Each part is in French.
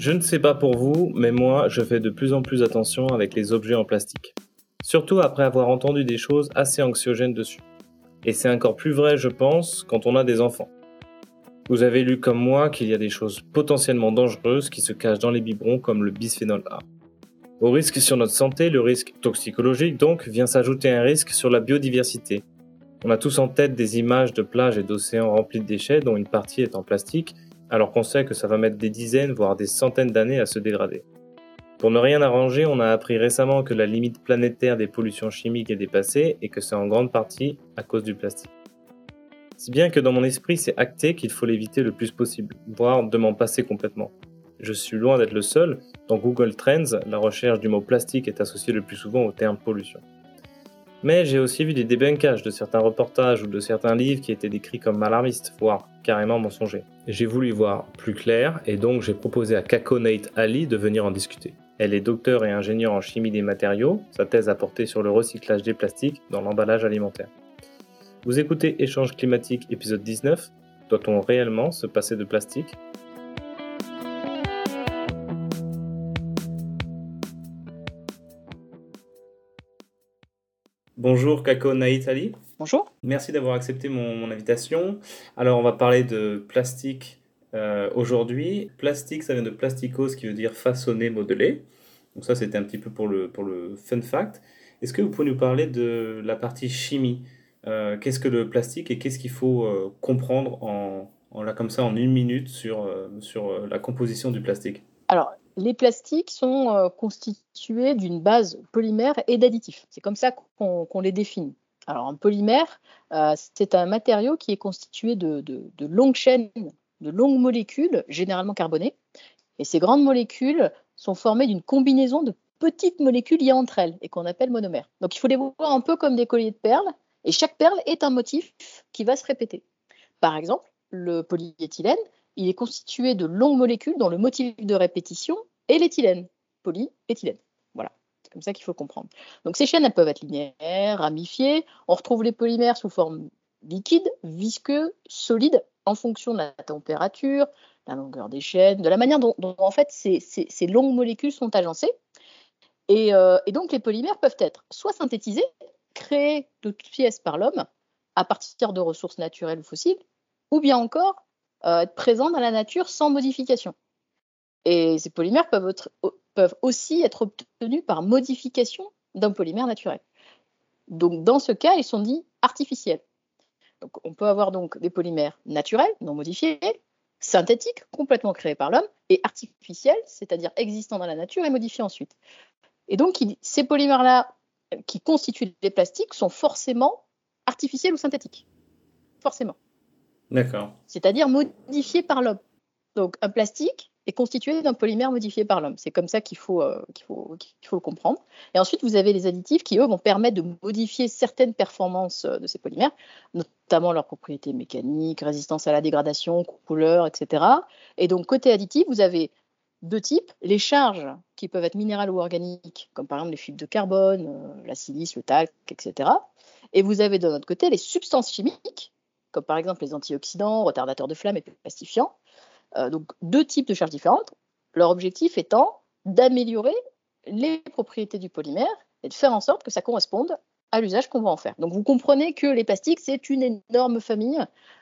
Je ne sais pas pour vous, mais moi, je fais de plus en plus attention avec les objets en plastique. Surtout après avoir entendu des choses assez anxiogènes dessus. Et c'est encore plus vrai, je pense, quand on a des enfants. Vous avez lu comme moi qu'il y a des choses potentiellement dangereuses qui se cachent dans les biberons comme le bisphénol A. Au risque sur notre santé, le risque toxicologique donc, vient s'ajouter un risque sur la biodiversité. On a tous en tête des images de plages et d'océans remplis de déchets dont une partie est en plastique alors qu'on sait que ça va mettre des dizaines, voire des centaines d'années à se dégrader. Pour ne rien arranger, on a appris récemment que la limite planétaire des pollutions chimiques est dépassée et que c'est en grande partie à cause du plastique. Si bien que dans mon esprit, c'est acté qu'il faut l'éviter le plus possible, voire de m'en passer complètement. Je suis loin d'être le seul, dans Google Trends, la recherche du mot plastique est associée le plus souvent au terme pollution. Mais j'ai aussi vu des débunkages de certains reportages ou de certains livres qui étaient décrits comme alarmistes, voire carrément mensongers. J'ai voulu y voir plus clair et donc j'ai proposé à Kako Ali de venir en discuter. Elle est docteur et ingénieure en chimie des matériaux, sa thèse a porté sur le recyclage des plastiques dans l'emballage alimentaire. Vous écoutez Échange climatique épisode 19 Doit-on réellement se passer de plastique? Bonjour Kako Naïtali. Bonjour. Merci d'avoir accepté mon, invitation. Alors on va parler de plastique euh, aujourd'hui. Plastique, ça vient de plasticos qui veut dire façonner, modeler. Donc ça c'était un petit peu pour le, pour le fun fact. Est-ce que vous pouvez nous parler de la partie chimie? Euh, Qu'est-ce que le plastique et qu'est-ce qu'il faut euh, comprendre en, en, là, comme ça en une minute sur, sur la composition du plastique? Alors les plastiques sont euh, constitués d'une base polymère et d'additifs. C'est comme ça qu'on les définit. Alors, un polymère, euh, c'est un matériau qui est constitué de, longues chaînes, de longues molécules, généralement carbonées. Et ces grandes molécules sont formées d'une combinaison de petites molécules liées entre elles et qu'on appelle monomères. Donc, il faut les voir un peu comme des colliers de perles. Et chaque perle est un motif qui va se répéter. Par exemple, le polyéthylène, il est constitué de longues molécules dont le motif de répétition est l'éthylène, polyéthylène. Voilà, c'est comme ça qu'il faut comprendre. Donc ces chaînes, elles peuvent être linéaires, ramifiées. On retrouve les polymères sous forme liquide, visqueux, solide, en fonction de la température, la longueur des chaînes, de la manière dont, en fait ces, longues molécules sont agencées. Et, euh, et, donc les polymères peuvent être soit synthétisés, créés de toutes pièces par l'homme, à partir de ressources naturelles ou fossiles, ou bien encore euh, être présents dans la nature sans modification. Et ces polymères peuvent, peuvent aussi être obtenus par modification d'un polymère naturel. Donc dans ce cas, ils sont dits artificiels. Donc on peut avoir donc des polymères naturels, non modifiés, synthétiques, complètement créés par l'homme, et artificiels, c'est-à-dire existants dans la nature et modifiés ensuite. Et donc ces polymères-là qui constituent les plastiques sont forcément artificiels ou synthétiques. Forcément. D'accord. C'est-à-dire modifiés par l'homme. Donc un plastique est constitué d'un polymère modifié par l'homme. C'est comme ça qu'il faut, euh, qu'il faut, qu'il faut le comprendre. Et ensuite, vous avez les additifs qui, eux, vont permettre de modifier certaines performances euh, de ces polymères, notamment leurs propriétés mécaniques, résistance à la dégradation, couleur, etc. Et donc, côté additif, vous avez deux types. Les charges qui peuvent être minérales ou organiques, comme par exemple les fibres de carbone, euh, la silice, le talc, etc. Et vous avez de l'autre côté les substances chimiques, comme par exemple les antioxydants, retardateurs de flamme et plastifiants, donc deux types de charges différentes, leur objectif étant d'améliorer les propriétés du polymère et de faire en sorte que ça corresponde à l'usage qu'on va en faire. Donc vous comprenez que les plastiques, c'est une énorme famille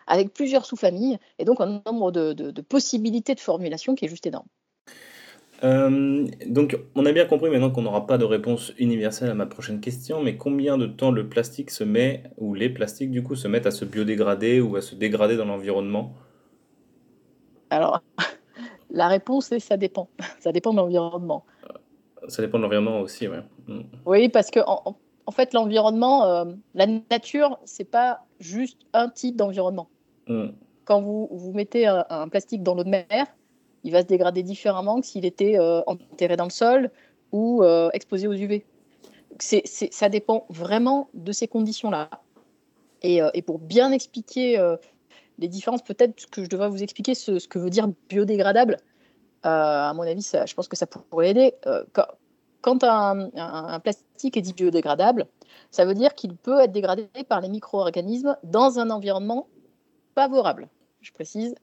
avec plusieurs sous-familles et donc un nombre de, possibilités de formulation qui est juste énorme. Euh, donc on a bien compris maintenant qu'on n'aura pas de réponse universelle à ma prochaine question, mais combien de temps le plastique se met, ou les plastiques du coup, se mettent à se biodégrader ou à se dégrader dans l'environnement? Alors, la réponse est ça dépend. Ça dépend de l'environnement. Ça dépend de l'environnement aussi, oui. Mm. Oui, parce que en, fait, l'environnement, euh, la nature, c'est pas juste un type d'environnement. Mm. Quand vous, vous mettez un, plastique dans l'eau de mer, il va se dégrader différemment que s'il était euh, enterré dans le sol ou euh, exposé aux UV. Ça dépend vraiment de ces conditions-là. Et, et, pour bien expliquer les différences, peut-être que je devrais vous expliquer ce, que veut dire biodégradable. Euh, à mon avis, ça, je pense que ça pourrait aider. Euh, quand, un, plastique est dit biodégradable, ça veut dire qu'il peut être dégradé par les micro-organismes dans un environnement favorable. Je précise,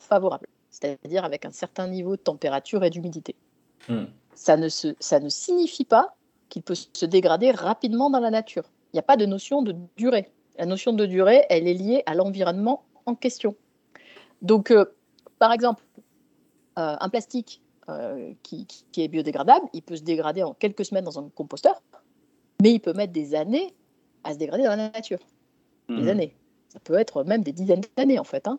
favorable. c'est-à-dire avec un certain niveau de température et d'humidité. Hmm. Ça, ne ça ne signifie pas qu'il peut se dégrader rapidement dans la nature. Il n'y a pas de notion de durée. La notion de durée, elle est liée à l'environnement en question. Donc, euh, par exemple, euh, un plastique euh, qui, est biodégradable, il peut se dégrader en quelques semaines dans un composteur, mais il peut mettre des années à se dégrader dans la nature. Des mhm. années. Ça peut être même des dizaines d'années, en fait. Hein.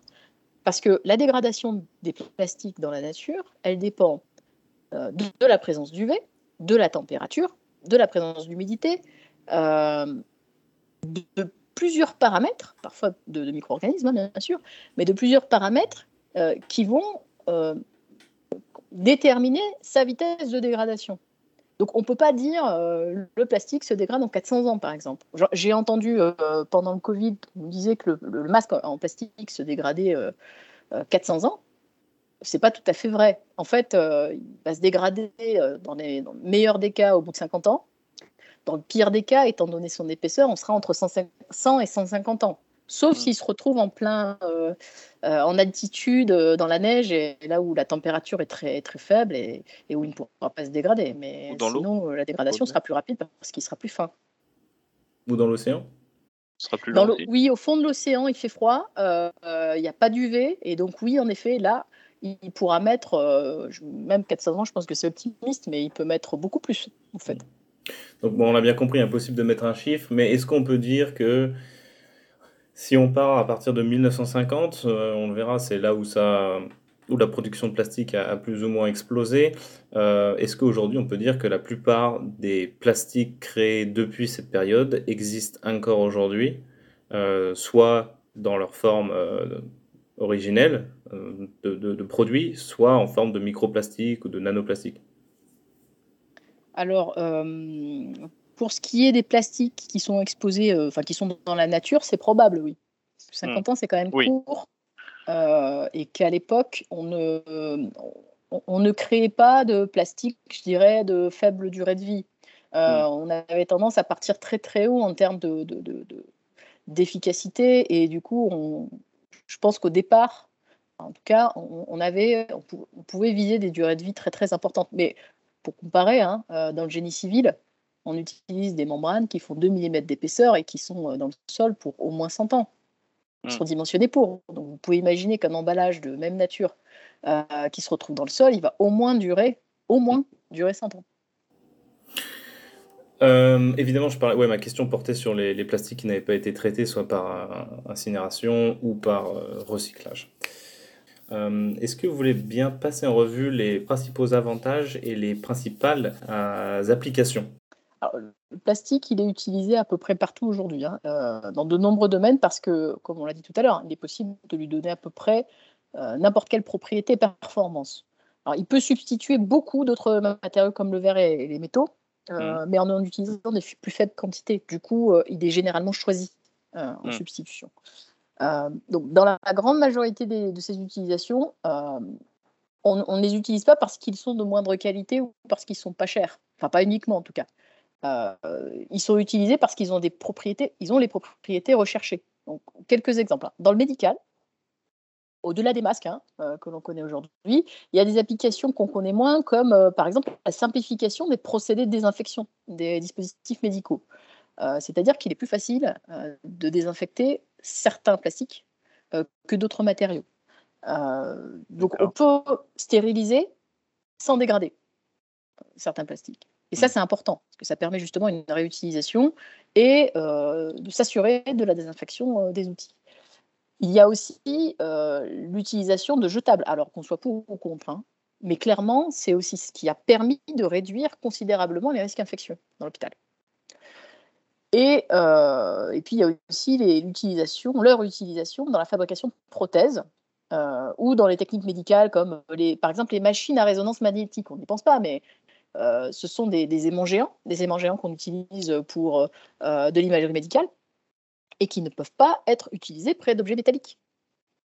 Parce que la dégradation des plastiques dans la nature, elle dépend de, la présence d'UV, de la température, de la présence d'humidité, de, plusieurs paramètres, parfois de, micro-organismes, hein, bien sûr, mais de plusieurs paramètres euh, qui vont euh, déterminer sa vitesse de dégradation. Donc on ne peut pas dire euh, le plastique se dégrade en 400 ans, par exemple. J'ai entendu pendant le Covid, on disait que le, masque en plastique se dégradait 400 ans. C'est pas tout à fait vrai. En fait, il va se dégrader dans, les, dans le meilleur des cas au bout de 50 ans. Dans le pire des cas, étant donné son épaisseur, on sera entre 100 et 150 ans. Sauf mm. s'il se retrouve en plein, euh, euh, en altitude, euh, dans la neige, et, là où la température est très, très faible et, où il ne pourra pas se dégrader. Mais sinon, la dégradation sera plus rapide parce qu'il sera plus fin. Ou dans l'océan sera plus Oui, au fond de l'océan, il fait froid, il n'y a pas d'UV, et donc oui, en effet, là, il pourra mettre, même 400 ans, je pense que c'est optimiste, mais il peut mettre beaucoup plus, en fait. Donc bon, on a bien compris, impossible de mettre un chiffre, mais est-ce qu'on peut dire que si on part à partir de 1950, euh, on le verra, c'est là où ça où la production de plastique a, plus ou moins explosé. Euh, est-ce qu'aujourd'hui on peut dire que la plupart des plastiques créés depuis cette période existent encore aujourd'hui, euh, soit dans leur forme originelle de, de, produits, soit en forme de microplastique ou de nanoplastique alors, euh, pour ce qui est des plastiques qui sont exposés, euh, enfin qui sont dans la nature, c'est probable, oui. 50 mmh. ans, c'est quand même court. Euh, et qu'à l'époque, on ne, on, ne créait pas de plastique, je dirais, de faible durée de vie. Mmh. On avait tendance à partir très très haut en termes de, d'efficacité et du coup, on, je pense qu'au départ, en tout cas, on, avait, on, pouvait viser des durées de vie très très importantes. Mais pour comparer, hein, euh, dans le génie civil, on utilise des membranes qui font 2 mm d'épaisseur et qui sont euh, dans le sol pour au moins 100 ans. Ils sont hmm. dimensionnés pour. Donc vous pouvez imaginer qu'un emballage de même nature euh, qui se retrouve dans le sol, il va au moins durer, au moins durer 100 ans. évidemment, je parlais, ouais, ma question portait sur les, plastiques qui n'avaient pas été traités, soit par incinération ou par recyclage. Euh, est-ce que vous voulez bien passer en revue les principaux avantages et les principales euh, applications? Le plastique, il est utilisé à peu près partout aujourd'hui, hein, euh, dans de nombreux domaines, parce que, comme on l'a dit tout à l'heure, il est possible de lui donner à peu près n'importe quelle propriété performance. Alors, il peut substituer beaucoup d'autres matériaux comme le verre et, les métaux, mmh. mais en en utilisant des plus faibles quantités. Du coup, il est généralement choisi en mmh. substitution. Euh, donc, dans la, grande majorité de ces utilisations, euh, on ne les utilise pas parce qu'ils sont de moindre qualité ou parce qu'ils sont pas chers. Enfin, pas uniquement en tout cas. Euh, ils sont utilisés parce qu'ils ont des propriétés, ils ont les propriétés recherchées. Donc, quelques exemples. Hein. Dans le médical, au-delà des masques hein, que l'on connaît aujourd'hui, il y a des applications qu'on connaît moins, comme par exemple la simplification des procédés de désinfection des dispositifs médicaux. C'est-à-dire qu'il est plus facile de désinfecter certains plastiques euh, que d'autres matériaux. Euh, donc on peut stériliser sans dégrader certains plastiques. Et ça, hmm. c'est important, parce que ça permet justement une réutilisation et euh, de s'assurer de la désinfection des outils. Il y a aussi l'utilisation de jetables, alors qu'on soit pour ou contre, hein. mais clairement, c'est aussi ce qui a permis de réduire considérablement les risques infectieux dans l'hôpital. Et, euh, et puis il y a aussi l'utilisation, leur utilisation dans la fabrication de prothèses euh, ou dans les techniques médicales comme les, par exemple les machines à résonance magnétique. On n'y pense pas, mais euh, ce sont des, des, aimants géants, des aimants géants qu'on utilise pour de l'imagerie médicale et qui ne peuvent pas être utilisés près d'objets métalliques.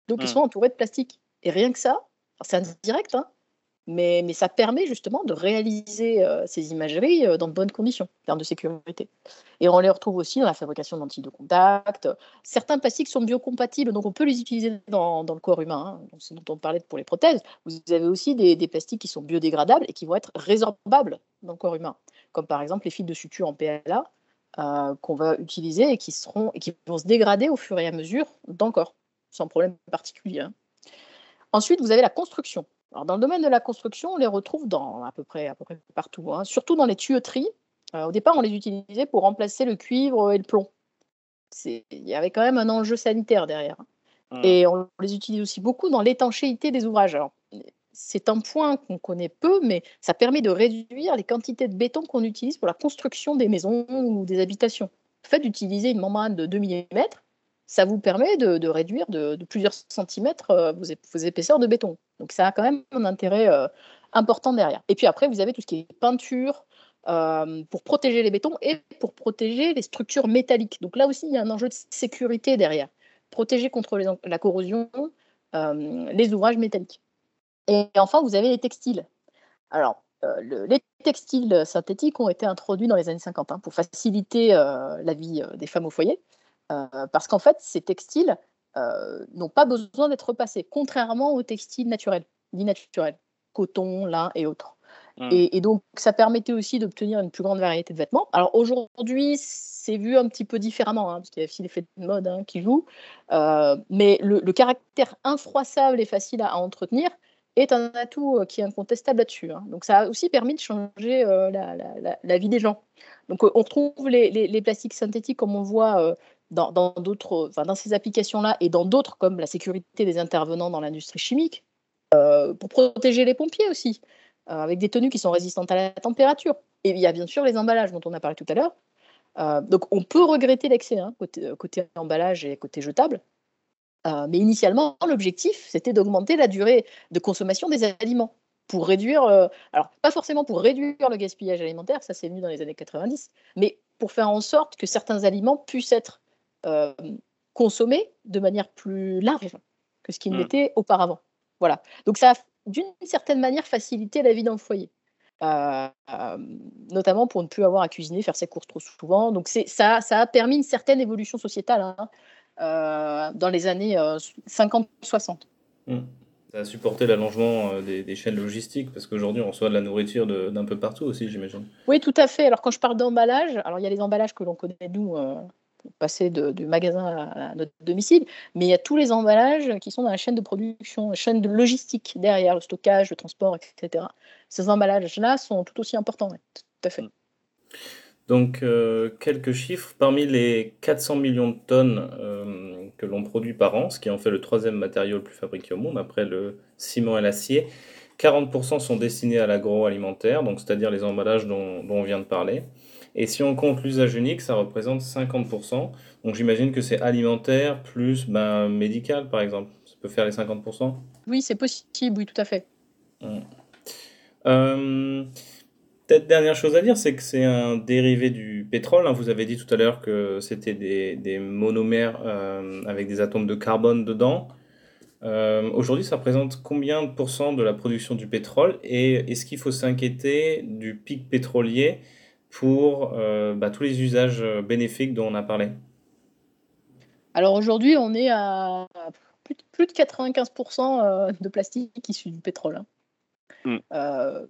Donc ils hmm. sont entourés de plastique. Et rien que ça, c'est indirect, hein, mais, ça permet justement de réaliser euh, ces imageries euh, dans de bonnes conditions en termes de sécurité. Et on les retrouve aussi dans la fabrication d'antilles de contact. Certains plastiques sont biocompatibles, donc on peut les utiliser dans, le corps humain. Hein. C'est dont on parlait pour les prothèses. Vous avez aussi des, des, plastiques qui sont biodégradables et qui vont être résorbables dans le corps humain, comme par exemple les fils de suture en PLA euh, qu'on va utiliser et qui, seront, et qui vont se dégrader au fur et à mesure dans le corps, sans problème particulier. Hein. Ensuite, vous avez la construction dans le domaine de la construction, on les retrouve dans à peu près, à peu près partout, hein. surtout dans les tuyauteries. Euh, au départ, on les utilisait pour remplacer le cuivre et le plomb. Il y avait quand même un enjeu sanitaire derrière. Mmh. Et on les utilise aussi beaucoup dans l'étanchéité des ouvrages. C'est un point qu'on connaît peu, mais ça permet de réduire les quantités de béton qu'on utilise pour la construction des maisons ou des habitations. Le fait d'utiliser une membrane de 2 mm, ça vous permet de, réduire de, plusieurs centimètres euh, vos, épaisseurs de béton. Donc ça a quand même un intérêt euh, important derrière. Et puis après, vous avez tout ce qui est peinture euh, pour protéger les bétons et pour protéger les structures métalliques. Donc là aussi, il y a un enjeu de sécurité derrière. Protéger contre la corrosion les ouvrages métalliques. Et enfin, vous avez les textiles. Alors, les textiles synthétiques ont été introduits dans les années 50 hein, pour faciliter la vie des femmes au foyer. Euh, parce qu'en fait, ces textiles euh, n'ont pas besoin d'être repassés, contrairement aux textiles naturels, dits naturels, coton, lin et autres. Mmh. Et, donc, ça permettait aussi d'obtenir une plus grande variété de vêtements. Alors aujourd'hui, c'est vu un petit peu différemment, hein, parce qu'il y a aussi l'effet de mode hein, qui joue. Euh, mais le, caractère infroissable et facile à, entretenir est un atout qui est incontestable là-dessus. Hein. Donc ça a aussi permis de changer la, vie des gens. Donc on retrouve les, les, plastiques synthétiques comme on voit dans, d'autres, enfin, dans ces applications-là et dans d'autres comme la sécurité des intervenants dans l'industrie chimique, euh, pour protéger les pompiers aussi, euh, avec des tenues qui sont résistantes à la température. Et il y a bien sûr les emballages dont on a parlé tout à l'heure. Euh, donc on peut regretter l'excès hein, côté, côté, emballage et côté jetable. mais initialement, l'objectif, c'était d'augmenter la durée de consommation des aliments pour réduire, alors pas forcément pour réduire le gaspillage alimentaire, ça c'est venu dans les années 90, mais pour faire en sorte que certains aliments puissent être euh, consommer de manière plus large que ce qu'il mmh. auparavant. Voilà. Donc ça a d'une certaine manière facilité la vie dans le foyer. Euh, euh, notamment pour ne plus avoir à cuisiner, faire ses courses trop souvent. Donc ça, ça a permis une certaine évolution sociétale hein, dans les années 50-60. Mmh. Ça a supporté l'allongement des, chaînes logistiques parce qu'aujourd'hui on reçoit de la nourriture d'un peu partout aussi, j'imagine. Oui, tout à fait. Alors quand je parle d'emballage, alors il y a les emballages que l'on connaît nous passer du magasin à, notre domicile, mais il y a tous les emballages qui sont dans la chaîne de production, la chaîne de logistique derrière, le stockage, le transport, etc. Ces emballages-là sont tout aussi importants, tout à fait. Donc, euh, quelques chiffres. Parmi les 400 millions de tonnes euh, que l'on produit par an, ce qui en fait le troisième matériau le plus fabriqué au monde, après le ciment et l'acier, 40% sont destinés à l'agroalimentaire, c'est-à-dire les emballages dont on vient de parler. Et si on compte l'usage unique, ça représente 50%. Donc j'imagine que c'est alimentaire plus ben, médical, par exemple. Ça peut faire les 50% Oui, c'est possible, oui, tout à fait. Hum. Euh, peut-être dernière chose à dire, c'est que c'est un dérivé du pétrole. Hein. Vous avez dit tout à l'heure que c'était des, monomères euh, avec des atomes de carbone dedans. Euh, aujourd'hui, ça représente combien de pourcents de la production du pétrole? Et est-ce qu'il faut s'inquiéter du pic pétrolier pour euh, bah, tous les usages euh, bénéfiques dont on a parlé Alors aujourd'hui, on est à plus de 95% euh, de plastique issu du pétrole. Hein. Hmm.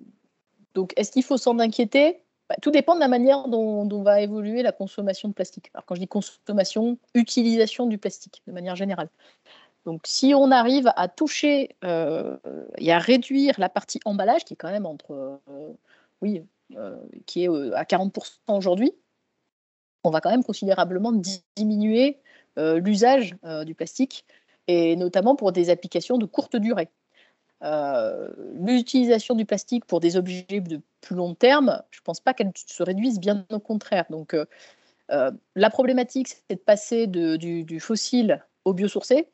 donc, est-ce qu'il faut s'en inquiéter? Bah, Tout dépend de la manière dont, va évoluer la consommation de plastique. Alors, quand je dis consommation, utilisation du plastique de manière générale. Donc, si on arrive à toucher et à réduire la partie emballage, qui est quand même entre, oui, qui est euh, à 40% aujourd'hui, on va quand même considérablement diminuer euh, l'usage du plastique, et notamment pour des applications de courte durée. L'utilisation du plastique pour des objets de plus long terme, je ne pense pas qu'elle se réduise, bien au contraire. Donc, la problématique, c'est de passer du, fossile au biosourcé,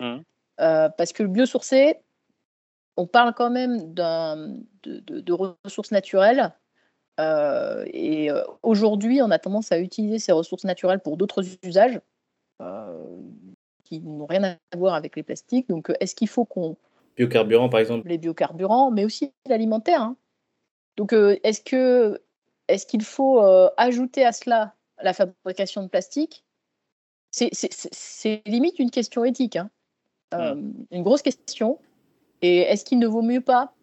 mmh. parce que le biosourcé, on parle quand même de, de, ressources naturelles euh, et euh, aujourd'hui, on a tendance à utiliser ces ressources naturelles pour d'autres usages euh, qui n'ont rien à voir avec les plastiques. Donc, est-ce qu'il faut qu'on Biocarburants, par exemple. Les biocarburants, mais aussi l'alimentaire. Hein. Donc, est-ce que est-ce qu'il faut ajouter à cela la fabrication de plastique C'est limite une question éthique, hein. mmh. une grosse question. Et est-ce qu'il ne vaut mieux pas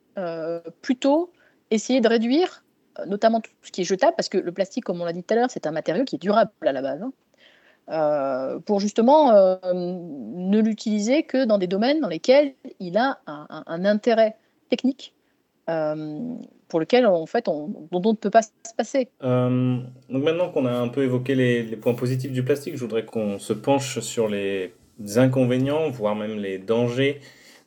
plutôt essayer de réduire notamment tout ce qui est jetable, parce que le plastique, comme on l'a dit tout à l'heure, c'est un matériau qui est durable à la base. Hein. Euh, pour justement euh, ne l'utiliser que dans des domaines dans lesquels il a un, intérêt technique euh, pour lequel en fait on, dont on ne peut pas se passer. donc maintenant qu'on a un peu évoqué les, les, points positifs du plastique, je voudrais qu'on se penche sur les inconvénients, voire même les dangers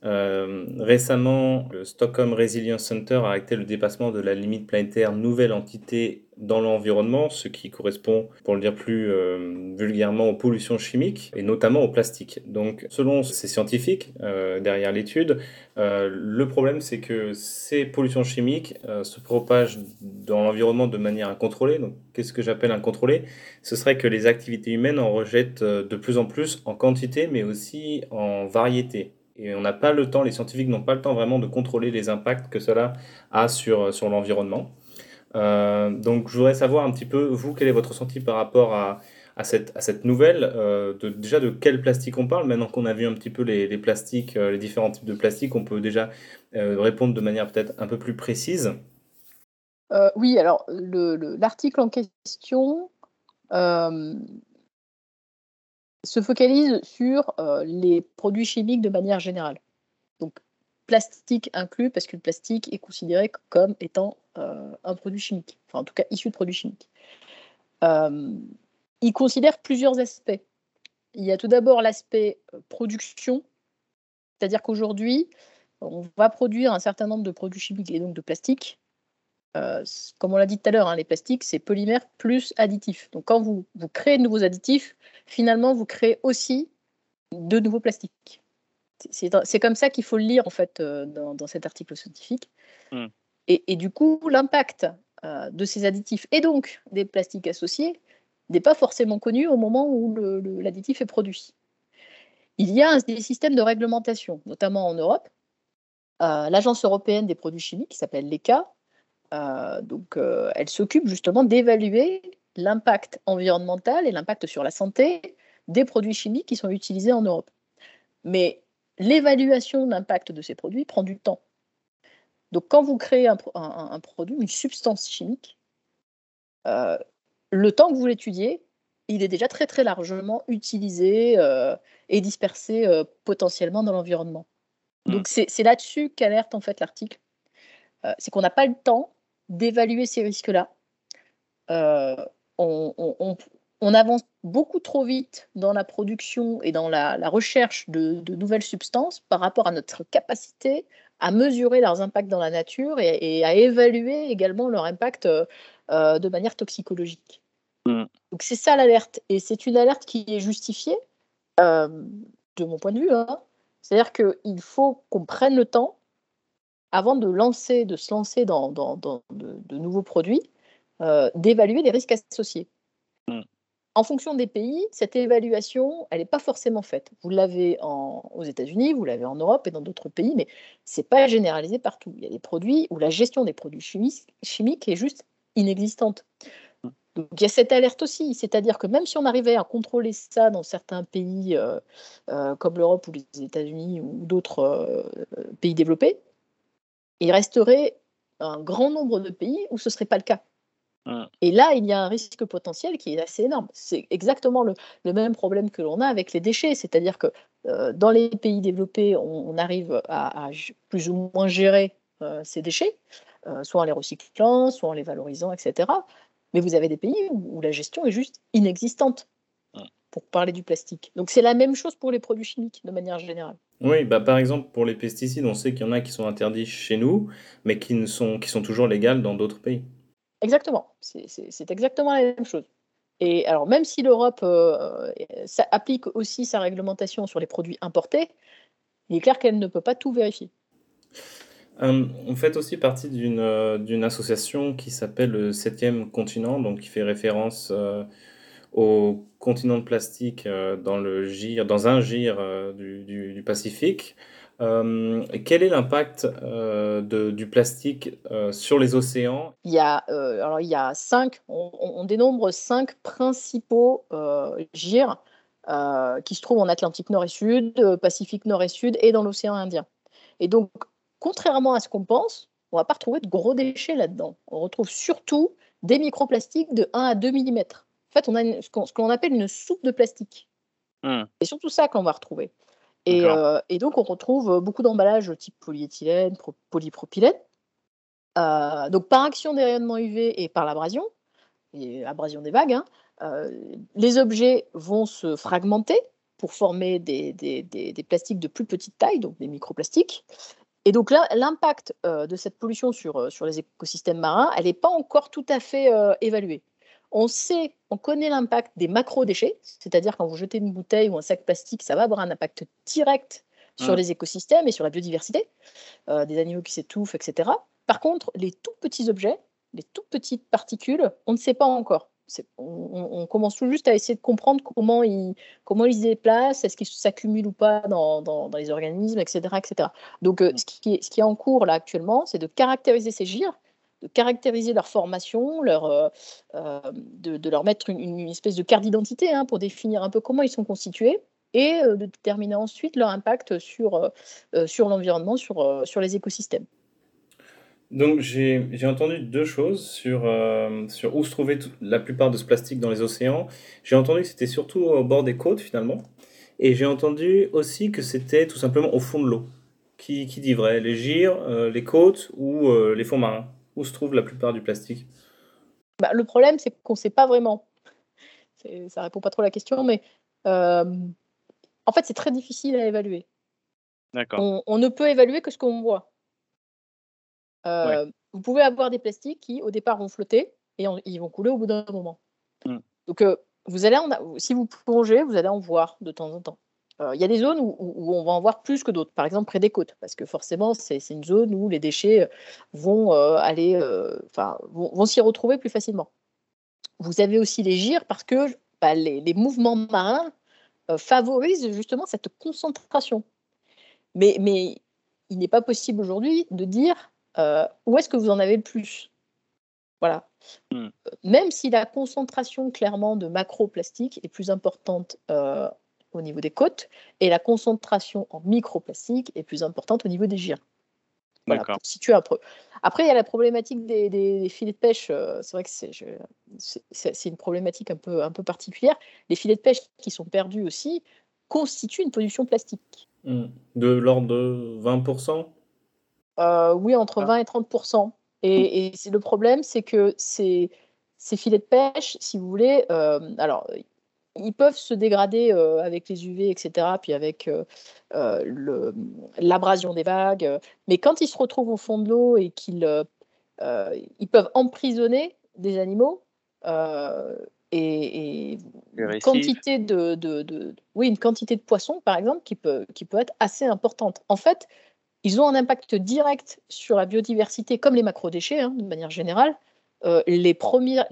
euh, récemment, le Stockholm Resilience Center a arrêté le dépassement de la limite planétaire nouvelle entité dans l'environnement, ce qui correspond, pour le dire plus euh, vulgairement, aux pollutions chimiques et notamment au plastique. Donc, selon ces scientifiques euh, derrière l'étude, le problème c'est que ces pollutions chimiques se propagent dans l'environnement de manière incontrôlée. Donc, qu'est-ce que j'appelle incontrôlée? Ce serait que les activités humaines en rejettent de plus en plus en quantité, mais aussi en variété. Et on n'a pas le temps, les scientifiques n'ont pas le temps vraiment de contrôler les impacts que cela a sur, sur l'environnement. Euh, donc je voudrais savoir un petit peu, vous, quel est votre ressenti par rapport à, à, cette, à cette nouvelle euh, de, Déjà, de quel plastique on parle? Maintenant qu'on a vu un petit peu les, les plastiques, euh, les différents types de plastiques, on peut déjà répondre de manière peut-être un peu plus précise. oui, alors l'article en question se focalise sur euh, les produits chimiques de manière générale. Donc, plastique inclus, parce que le plastique est considéré comme étant euh, un produit chimique, enfin en tout cas issu de produits chimiques. Euh, il considère plusieurs aspects. Il y a tout d'abord l'aspect production, c'est-à-dire qu'aujourd'hui, on va produire un certain nombre de produits chimiques et donc de plastique euh, comme on l'a dit tout à l'heure, hein, les plastiques, c'est polymère plus additifs. Donc quand vous, vous créez de nouveaux additifs, finalement, vous créez aussi de nouveaux plastiques. C'est comme ça qu'il faut le lire, en fait, euh, dans, cet article scientifique. Hmm. Et, du coup, l'impact euh, de ces additifs et donc des plastiques associés n'est pas forcément connu au moment où l'additif est produit. Il y a des systèmes de réglementation, notamment en Europe. L'Agence européenne des produits chimiques, qui s'appelle l'ECA, donc, euh, elle s'occupe justement d'évaluer l'impact environnemental et l'impact sur la santé des produits chimiques qui sont utilisés en Europe. Mais l'évaluation d'impact de ces produits prend du temps. Donc, quand vous créez un, produit, une substance chimique, euh, le temps que vous l'étudiez, il est déjà très très largement utilisé et dispersé potentiellement dans l'environnement. Mmh. Donc, c'est là-dessus qu'alerte en fait l'article. c'est qu'on n'a pas le temps d'évaluer ces risques-là. Euh, on, avance beaucoup trop vite dans la production et dans la, recherche de, nouvelles substances par rapport à notre capacité à mesurer leurs impacts dans la nature et, à évaluer également leur impact euh, euh, de manière toxicologique. Mm. Donc c'est ça l'alerte et c'est une alerte qui est justifiée de mon point de vue. Hein. C'est-à-dire qu'il faut qu'on prenne le temps avant de, lancer, de se lancer dans, de, nouveaux produits, euh, d'évaluer les risques associés. Mm. En fonction des pays, cette évaluation, elle n'est pas forcément faite. Vous l'avez aux États-Unis, vous l'avez en Europe et dans d'autres pays, mais ce n'est pas généralisé partout. Il y a des produits où la gestion des produits chimiques, est juste inexistante. Mm. Donc il y a cette alerte aussi, c'est-à-dire que même si on arrivait à contrôler ça dans certains pays euh, euh, comme l'Europe ou les États-Unis ou d'autres pays développés, il resterait un grand nombre de pays où ce ne serait pas le cas. Et là, il y a un risque potentiel qui est assez énorme. C'est exactement le, même problème que l'on a avec les déchets, c'est-à-dire que euh, dans les pays développés, on, arrive à, plus ou moins gérer euh, ces déchets, euh, soit en les recyclant, soit en les valorisant, etc. Mais vous avez des pays où la gestion est juste inexistante pour parler du plastique. Donc c'est la même chose pour les produits chimiques de manière générale. Oui, bah par exemple pour les pesticides, on sait qu'il y en a qui sont interdits chez nous, mais qui, ne sont, qui sont toujours légales dans d'autres pays. Exactement, c'est exactement la même chose. Et alors même si l'Europe euh, applique aussi sa réglementation sur les produits importés, il est clair qu'elle ne peut pas tout vérifier. Euh, on fait aussi partie d'une euh, association qui s'appelle le Septième Continent, donc qui fait référence au continent de plastique euh, dans, un gire euh, du, Pacifique. Euh, quel est l'impact du plastique sur les océans? Il y, a, alors il y a cinq, on, dénombre cinq principaux gires qui se trouvent en Atlantique Nord et Sud, Pacifique Nord et Sud et dans l'océan Indien. Et donc, contrairement à ce qu'on pense, on ne va pas retrouver de gros déchets là-dedans. On retrouve surtout des microplastiques de 1 à 2 mm. En fait, on a ce qu'on appelle une soupe de plastique. Hmm. C'est surtout ça qu'on va retrouver. Euh, et, donc, on retrouve beaucoup d'emballages type polyéthylène, polypropylène. Euh, donc, par action des rayonnements UV et par l'abrasion, et abrasion des vagues, hein, euh, les objets vont se fragmenter pour former des, des, plastiques de plus petite taille, donc des microplastiques. Et donc l'impact de cette pollution sur, sur les écosystèmes marins, elle n'est pas encore tout à fait évaluée. On sait, on connaît l'impact des macro-déchets, c'est-à-dire quand vous jetez une bouteille ou un sac plastique, ça va avoir un impact direct sur mmh. les écosystèmes et sur la biodiversité, euh, des animaux qui s'étouffent, etc. Par contre, les tout petits objets, les toutes petites particules, on ne sait pas encore. On, commence tout juste à essayer de comprendre comment ils, comment ils se déplacent, est-ce qu'ils s'accumulent ou pas dans, les organismes, etc. etc. Donc, euh, ce, qui est, ce qui est en cours là actuellement, c'est de caractériser ces gires de caractériser leur formation, leur, euh, euh, de, leur mettre une, espèce de carte d'identité hein, pour définir un peu comment ils sont constitués et euh, de déterminer ensuite leur impact sur, sur l'environnement, sur, sur les écosystèmes. Donc j'ai entendu deux choses sur, sur où se trouvait la plupart de ce plastique dans les océans. J'ai entendu que c'était surtout au bord des côtes finalement. Et j'ai entendu aussi que c'était tout simplement au fond de l'eau. Qui, qui dit vrai? Les gires, les côtes ou les fonds marins? Où se trouve la plupart du plastique bah, Le problème, c'est qu'on ne sait pas vraiment. Ça répond pas trop à la question, mais euh, en fait, c'est très difficile à évaluer. D'accord. On, ne peut évaluer que ce qu'on voit. Euh, vous pouvez avoir des plastiques qui, au départ, vont flotter et ils vont couler au bout d'un moment. Hmm. Donc, euh, vous allez si vous plongez, vous allez en voir de temps en temps. Euh, il y a des zones où, on va en voir plus que d'autres, par exemple près des côtes, parce que forcément, c'est une zone où les déchets euh, vont euh, aller, enfin, vont, s'y retrouver plus facilement. Vous avez aussi les gires parce que bah, les, mouvements marins favorisent justement cette concentration. Mais, mais il n'est pas possible aujourd'hui de dire où est-ce que vous en avez le plus. Voilà. Hmm. Même si la concentration clairement de macroplastique est plus importante au niveau des côtes et la concentration en microplastique est plus importante au niveau des gires. Voilà, pour situer un peu. Après, il y a la problématique des, filets de pêche. Euh, c'est vrai que c'est une problématique un peu, un peu particulière. Les filets de pêche qui sont perdus aussi constituent une pollution plastique. Hmm. De l'ordre de 20% euh, Oui, entre 20 ah. et 30%. Et, et le problème, c'est que ces, ces filets de pêche, si vous voulez, euh, alors ils peuvent se dégrader euh, avec les UV, etc., puis avec euh, euh, l'abrasion des vagues. Mais quand ils se retrouvent au fond de l'eau et qu'ils ils peuvent emprisonner des animaux, et, une quantité de, de, oui, une quantité de poissons, par exemple, qui peut, qui peut être assez importante. En fait, ils ont un impact direct sur la biodiversité, comme les macrodéchets, hein, de manière générale, euh, les, premières,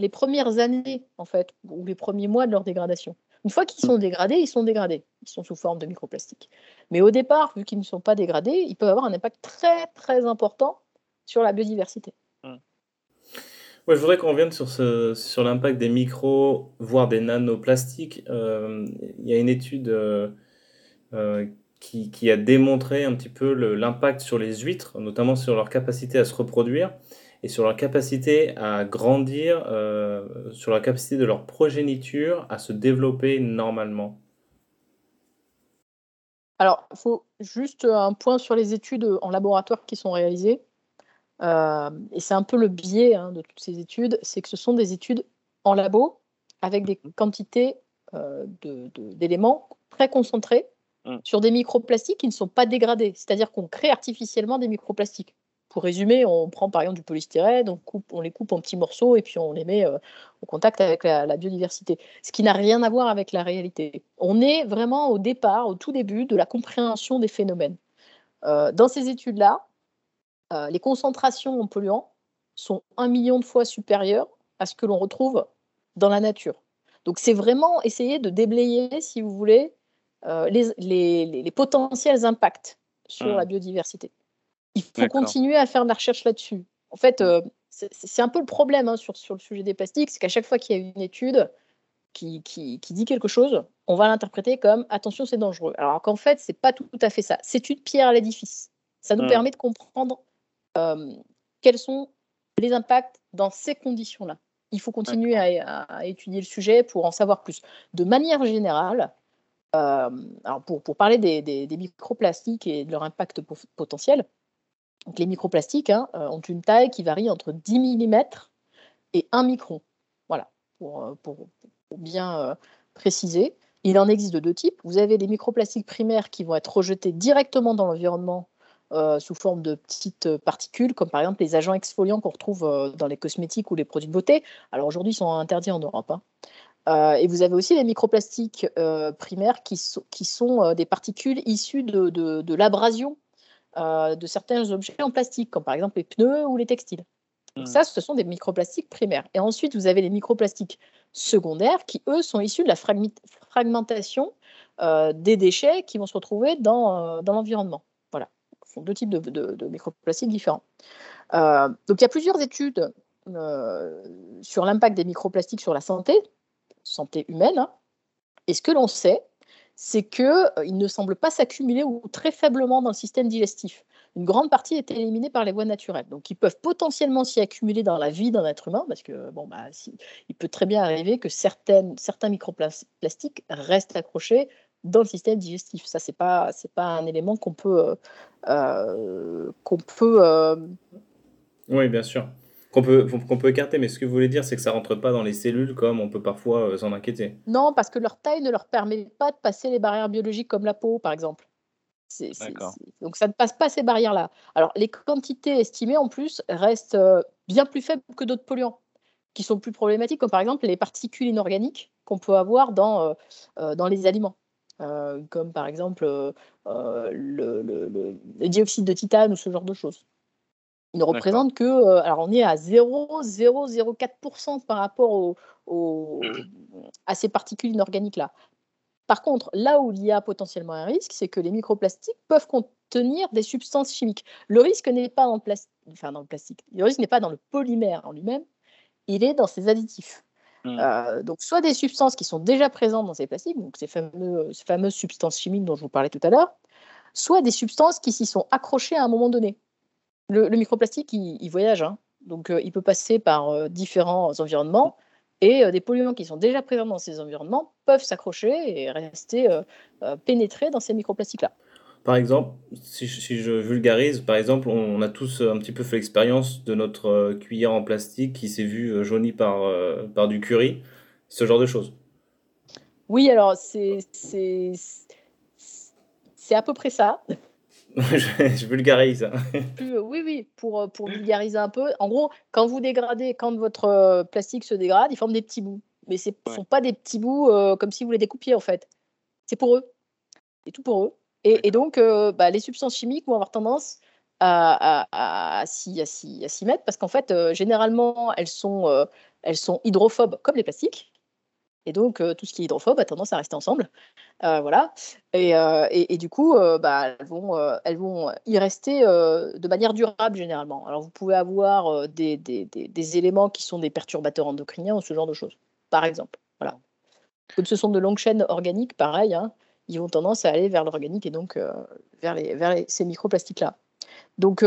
années, en fait, ou les premiers mois de leur dégradation. Une fois qu'ils sont dégradés, ils sont dégradés. Ils sont sous forme de microplastique. Mais au départ, vu qu'ils ne sont pas dégradés, ils peuvent avoir un impact très, très important sur la biodiversité. Ouais, je voudrais qu'on revienne sur, sur l'impact des micros, voire des nanoplastiques. Euh, il y a une étude euh, qui, a démontré un petit peu l'impact sur les huîtres, notamment sur leur capacité à se reproduire et sur leur capacité à grandir, euh, sur la capacité de leur progéniture à se développer normalement Alors, il faut juste un point sur les études en laboratoire qui sont réalisées. Euh, et c'est un peu le biais hein, de toutes ces études, c'est que ce sont des études en labo avec des mmh. quantités euh, d'éléments très concentrés mmh. sur des microplastiques qui ne sont pas dégradés. C'est-à-dire qu'on crée artificiellement des microplastiques. Pour résumer, on prend par exemple du polystyrène, on, coupe, on les coupe en petits morceaux et puis on les met euh, en contact avec la, biodiversité. Ce qui n'a rien à voir avec la réalité. On est vraiment au départ, au tout début de la compréhension des phénomènes. Euh, dans ces études-là, euh, les concentrations en polluants sont un million de fois supérieures à ce que l'on retrouve dans la nature. Donc c'est vraiment essayer de déblayer, si vous voulez, les, les, les, potentiels impacts sur Mmh. la biodiversité. Il faut continuer à faire de la recherche là-dessus. En fait, euh, c'est un peu le problème hein, sur, sur le sujet des plastiques, c'est qu'à chaque fois qu'il y a une étude qui, qui, qui dit quelque chose, on va l'interpréter comme attention, c'est dangereux. Alors qu'en fait, c'est pas tout à fait ça. C'est une pierre à l'édifice. Ça nous Mmh. permet de comprendre euh, quels sont les impacts dans ces conditions-là. Il faut continuer à, à étudier le sujet pour en savoir plus. De manière générale, euh, alors pour, pour parler des, des- des microplastiques et de leur impact po- potentiel, donc les microplastiques hein, euh, ont une taille qui varie entre 10 mm et 1 micron. Voilà, pour, euh, bien euh, préciser. Il en existe de deux types. Vous avez les microplastiques primaires qui vont être rejetés directement dans l'environnement sous forme de petites particules, comme par exemple les agents exfoliants qu'on retrouve dans les cosmétiques ou les produits de beauté. Alors aujourd'hui, ils sont interdits en Europe. hein. Et vous avez aussi les microplastiques primaires qui, sont- des particules issues de, l'abrasion de certains objets en plastique, comme par exemple les pneus ou les textiles. Donc Mm. ça, ce sont des microplastiques primaires. Et ensuite, vous avez les microplastiques secondaires qui, eux, sont issus de la fragmentation euh, des déchets qui vont se retrouver dans, euh, dans l'environnement. Voilà, ce sont deux types de, de- de microplastiques différents. Euh, donc, il y a plusieurs études euh, sur l'impact des microplastiques sur la santé, santé humaine. hein. Et ce que l'on sait, c'est qu'ils ne semblent pas s'accumuler ou très faiblement dans le système digestif. Une grande partie est éliminée par les voies naturelles. Donc, ils peuvent potentiellement s'y accumuler dans la vie d'un être humain, parce que bon, bah, il peut très bien arriver que certains microplastiques restent accrochés dans le système digestif. Ça, c'est pas, c'est pas un élément qu'on peut, euh, euh, qu'on peut euh, Oui, bien sûr. Qu'on peut, qu'on peut écarter, mais ce que vous voulez dire, c'est que ça rentre pas dans les cellules comme on peut parfois euh, s'en inquiéter. Non, parce que leur taille ne leur permet pas de passer les barrières biologiques comme la peau, par exemple. Donc ça ne passe pas ces barrières-là. Alors les quantités estimées en plus restent euh, bien plus faibles que d'autres polluants qui sont plus problématiques, comme par exemple les particules inorganiques qu'on peut avoir dans, euh, euh, dans les aliments, Euh, comme par exemple le, le- le- le dioxyde de titane ou ce genre de choses. Il ne représente que, euh, alors on est à 0,004% par rapport au- au- à ces particules inorganiques-là. Par contre, là où il y a potentiellement un risque, c'est que les microplastiques peuvent contenir des substances chimiques. Le risque n'est pas dans le, plas- enfin, dans le plastique, le risque n'est pas dans le polymère en lui-même, il est dans ses additifs. Mm. Euh, donc, soit des substances qui sont déjà présentes dans ces plastiques, donc ces, fameux, ces fameuses substances chimiques dont je vous parlais tout à l'heure, soit des substances qui s'y sont accrochées à un moment donné. Le, le microplastique, il, il voyage, hein. donc euh, il peut passer par euh, différents environnements, et euh, des polluants qui sont déjà présents dans ces environnements peuvent s'accrocher et rester pénétrés dans ces microplastiques-là. Par exemple, si je, si je vulgarise, par exemple, on, on a tous un petit peu fait l'expérience de notre cuillère en plastique qui s'est vue jaunie par, par du curry, ce genre de choses. Oui, alors c'est à peu près ça. Je, je vulgarise. euh, oui, oui, pour, euh, pour vulgariser un peu. En gros, quand vous dégradez, quand votre euh, plastique se dégrade, il forme des petits bouts. Mais ce ne Ouais. sont pas des petits bouts euh, comme si vous les découpiez, en fait. C'est pour eux. C'est tout pour eux. Et, et donc, euh, bah, les substances chimiques vont avoir tendance à, à- à- à s'y mettre parce qu'en fait, euh, généralement, elles sont, euh, elles sont hydrophobes comme les plastiques. Et donc, euh, tout ce qui est hydrophobe a tendance à rester ensemble. Euh, voilà. Et, euh, et- du coup, bah, elles, vont, y rester de manière durable généralement. Alors, vous pouvez avoir des, éléments qui sont des perturbateurs endocriniens ou ce genre de choses, par exemple. Voilà. Comme ce sont de longues chaînes organiques, pareil, hein, ils ont tendance à aller vers l'organique et donc vers, ces microplastiques-là. Donc,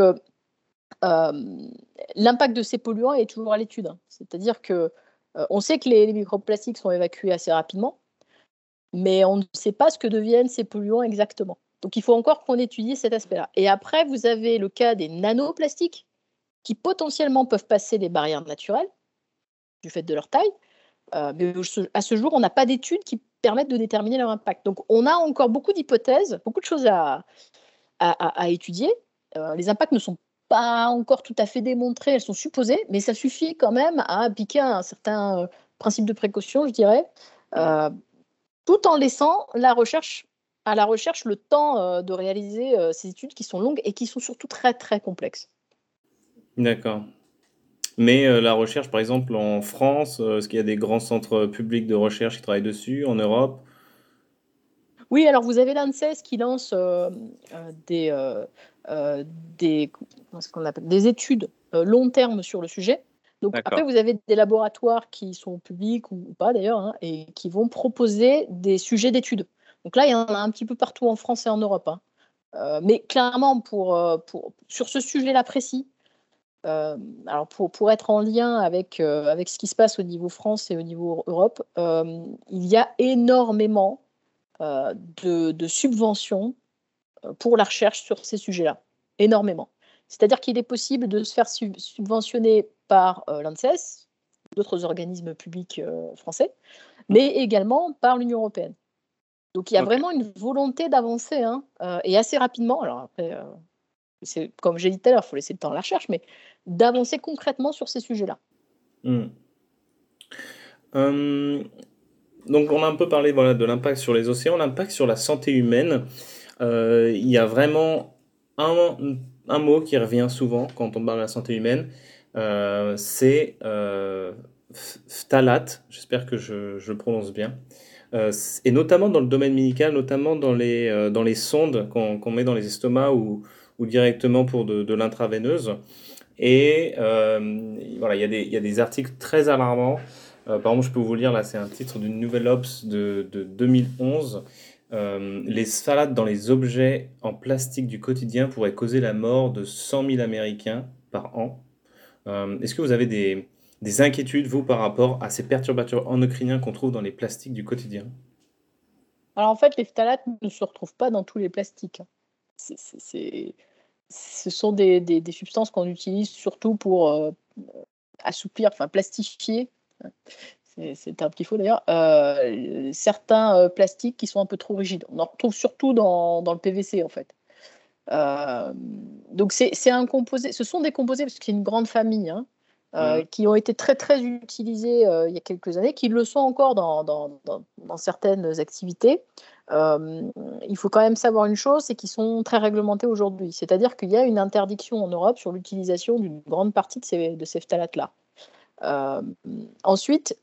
l'impact de ces polluants est toujours à l'étude. hein. C'est-à-dire que on sait que les, microplastiques sont évacués assez rapidement, mais on ne sait pas ce que deviennent ces polluants exactement. Donc il faut encore qu'on étudie cet aspect-là. Et après, vous avez le cas des nanoplastiques qui potentiellement peuvent passer les barrières naturelles du fait de leur taille. Euh, mais à ce jour, on n'a pas d'études qui permettent de déterminer leur impact. Donc on a encore beaucoup d'hypothèses, beaucoup de choses à, étudier. Euh, les impacts ne sont pas encore tout à fait démontrés, elles sont supposées, mais ça suffit quand même à appliquer un certain euh, principe de précaution, je dirais, euh, tout en laissant la recherche, à la recherche le temps euh, de réaliser ces études qui sont longues et qui sont surtout très très complexes. D'accord. Mais euh, la recherche, par exemple, en France, euh, est-ce qu'il y a des grands centres publics de recherche qui travaillent dessus, en Europe? Oui, alors vous avez l'ANSES qui lance des, des, qu'on appelle, des études long terme sur le sujet. Donc après, vous avez des laboratoires qui sont publics ou, pas d'ailleurs, hein, et qui vont proposer des sujets d'études. Donc là, il y en a un petit peu partout en France et en Europe. Hein. Euh, mais clairement, pour, euh, pour, sur ce sujet-là précis, euh, alors pour, pour, être en lien avec, avec ce qui se passe au niveau France et au niveau Europe, il y a énormément de, de, subventions pour la recherche sur ces sujets-là. Énormément. C'est-à-dire qu'il est possible de se faire subventionner par euh, l'ANSES, d'autres organismes publics euh, français, mais également par l'Union européenne. Donc il y a vraiment une volonté d'avancer, hein, euh, et assez rapidement. Alors après, c'est comme j'ai dit tout à l'heure, il faut laisser le temps à la recherche, mais d'avancer concrètement sur ces sujets-là. Hmm. Hum, donc on a un peu parlé voilà, de l'impact sur les océans, l'impact sur la santé humaine. Il y a vraiment un, un, mot qui revient souvent quand on parle de la santé humaine, euh, c'est euh, phtalate, j'espère que je, je, prononce bien, euh, et notamment dans le domaine médical, notamment dans les, dans les sondes qu'on met dans les estomacs ou, ou directement pour de, de l'intraveineuse. Et voilà, il y, a des, y a des articles très alarmants. par exemple, je peux vous lire, là, c'est un titre d'une nouvelle Ops de, de 2011. Les salades dans les objets en plastique du quotidien pourraient causer la mort de 100 000 Américains par an. Euh, est-ce que vous avez des, inquiétudes, vous, par rapport à ces perturbateurs endocriniens qu'on trouve dans les plastiques du quotidien? Alors en fait, les phtalates ne se retrouvent pas dans tous les plastiques. ce sont des, substances qu'on utilise surtout pour euh, assouplir, enfin plastifier. C'est un petit faux d'ailleurs. Euh, certains plastiques qui sont un peu trop rigides. On en retrouve surtout dans, dans le PVC en fait. Euh, donc c'est un composé, ce sont des composés parce que c'est une grande famille hein, euh, mmh. qui ont été très très utilisés euh, il y a quelques années, qui le sont encore dans, dans, dans, certaines activités. il faut quand même savoir une chose, c'est qu'ils sont très réglementés aujourd'hui. C'est-à-dire qu'il y a une interdiction en Europe sur l'utilisation d'une grande partie de ces, de ces phtalates-là. ensuite,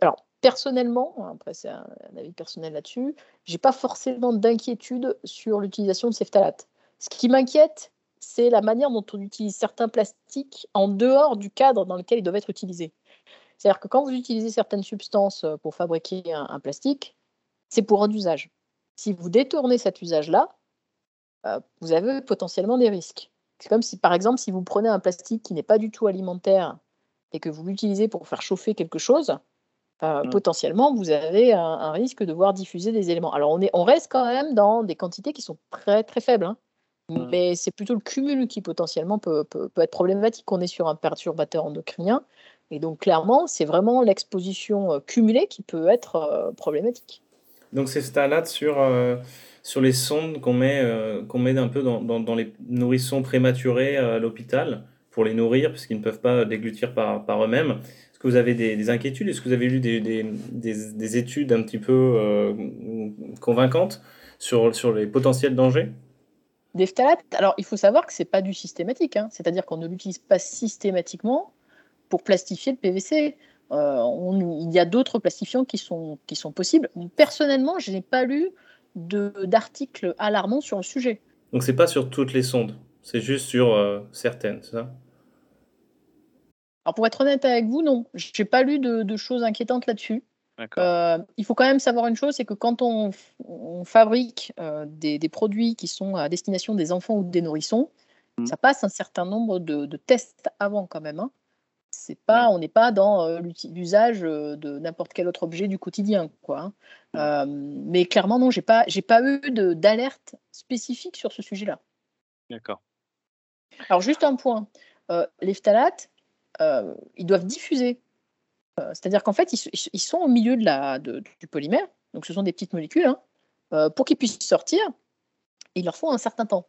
alors personnellement, après c'est un, avis personnel là-dessus, j'ai pas forcément d'inquiétude sur l'utilisation de ces phtalates. Ce qui m'inquiète, c'est la manière dont on utilise certains plastiques en dehors du cadre dans lequel ils doivent être utilisés. C'est-à-dire que quand vous utilisez certaines substances euh, pour fabriquer un, plastique, c'est pour un usage. Si vous détournez cet usage-là, euh, vous avez potentiellement des risques. C'est comme si, par exemple, si vous prenez un plastique qui n'est pas du tout alimentaire et que vous l'utilisez pour faire chauffer quelque chose, euh, mmh. potentiellement, vous avez un, risque de voir diffuser des éléments. Alors, on, est, on reste quand même dans des quantités qui sont très, très faibles. Hein. Mmh. Mais c'est plutôt le cumul qui potentiellement peut, peut, être problématique. On est sur un perturbateur endocrinien. Et donc, clairement, c'est vraiment l'exposition euh, cumulée qui peut être euh, problématique. Donc, c'est stalate sur, euh, sur les sondes qu'on met, qu'on met un peu dans, dans, les nourrissons prématurés à l'hôpital pour les nourrir, puisqu'ils ne peuvent pas déglutir par, par eux-mêmes. Est-ce que vous avez des, des inquiétudes? Est-ce que vous avez lu des, des, des, études un petit peu convaincantes sur, sur les potentiels dangers? Des phtalates, alors il faut savoir que ce n'est pas du systématique, hein. c'est-à-dire qu'on ne l'utilise pas systématiquement pour plastifier le PVC. Euh, il y a d'autres plastifiants qui sont, qui sont possibles. Personnellement, je n'ai pas lu d'articles alarmants sur le sujet. Donc c'est pas sur toutes les sondes, c'est juste sur euh, certaines, c'est ça? Alors pour être honnête avec vous, non, je n'ai pas lu de, choses inquiétantes là-dessus. Euh, il faut quand même savoir une chose, c'est que quand on, fabrique euh, des, produits qui sont à destination des enfants ou des nourrissons, mmh. ça passe un certain nombre de, tests avant quand même. Hein. C'est pas, On n'est pas dans euh, l'usage de n'importe quel autre objet du quotidien. Quoi, hein. mmh. mais clairement, non, j'ai pas, j'ai pas eu d'alerte spécifique sur ce sujet-là. D'accord. Alors juste un point, les phtalates, ils doivent diffuser euh, c'est-à-dire qu'en fait, ils, sont au milieu de la, du polymère, donc ce sont des petites molécules. Hein. Euh, pour qu'ils puissent sortir, il leur faut un certain temps.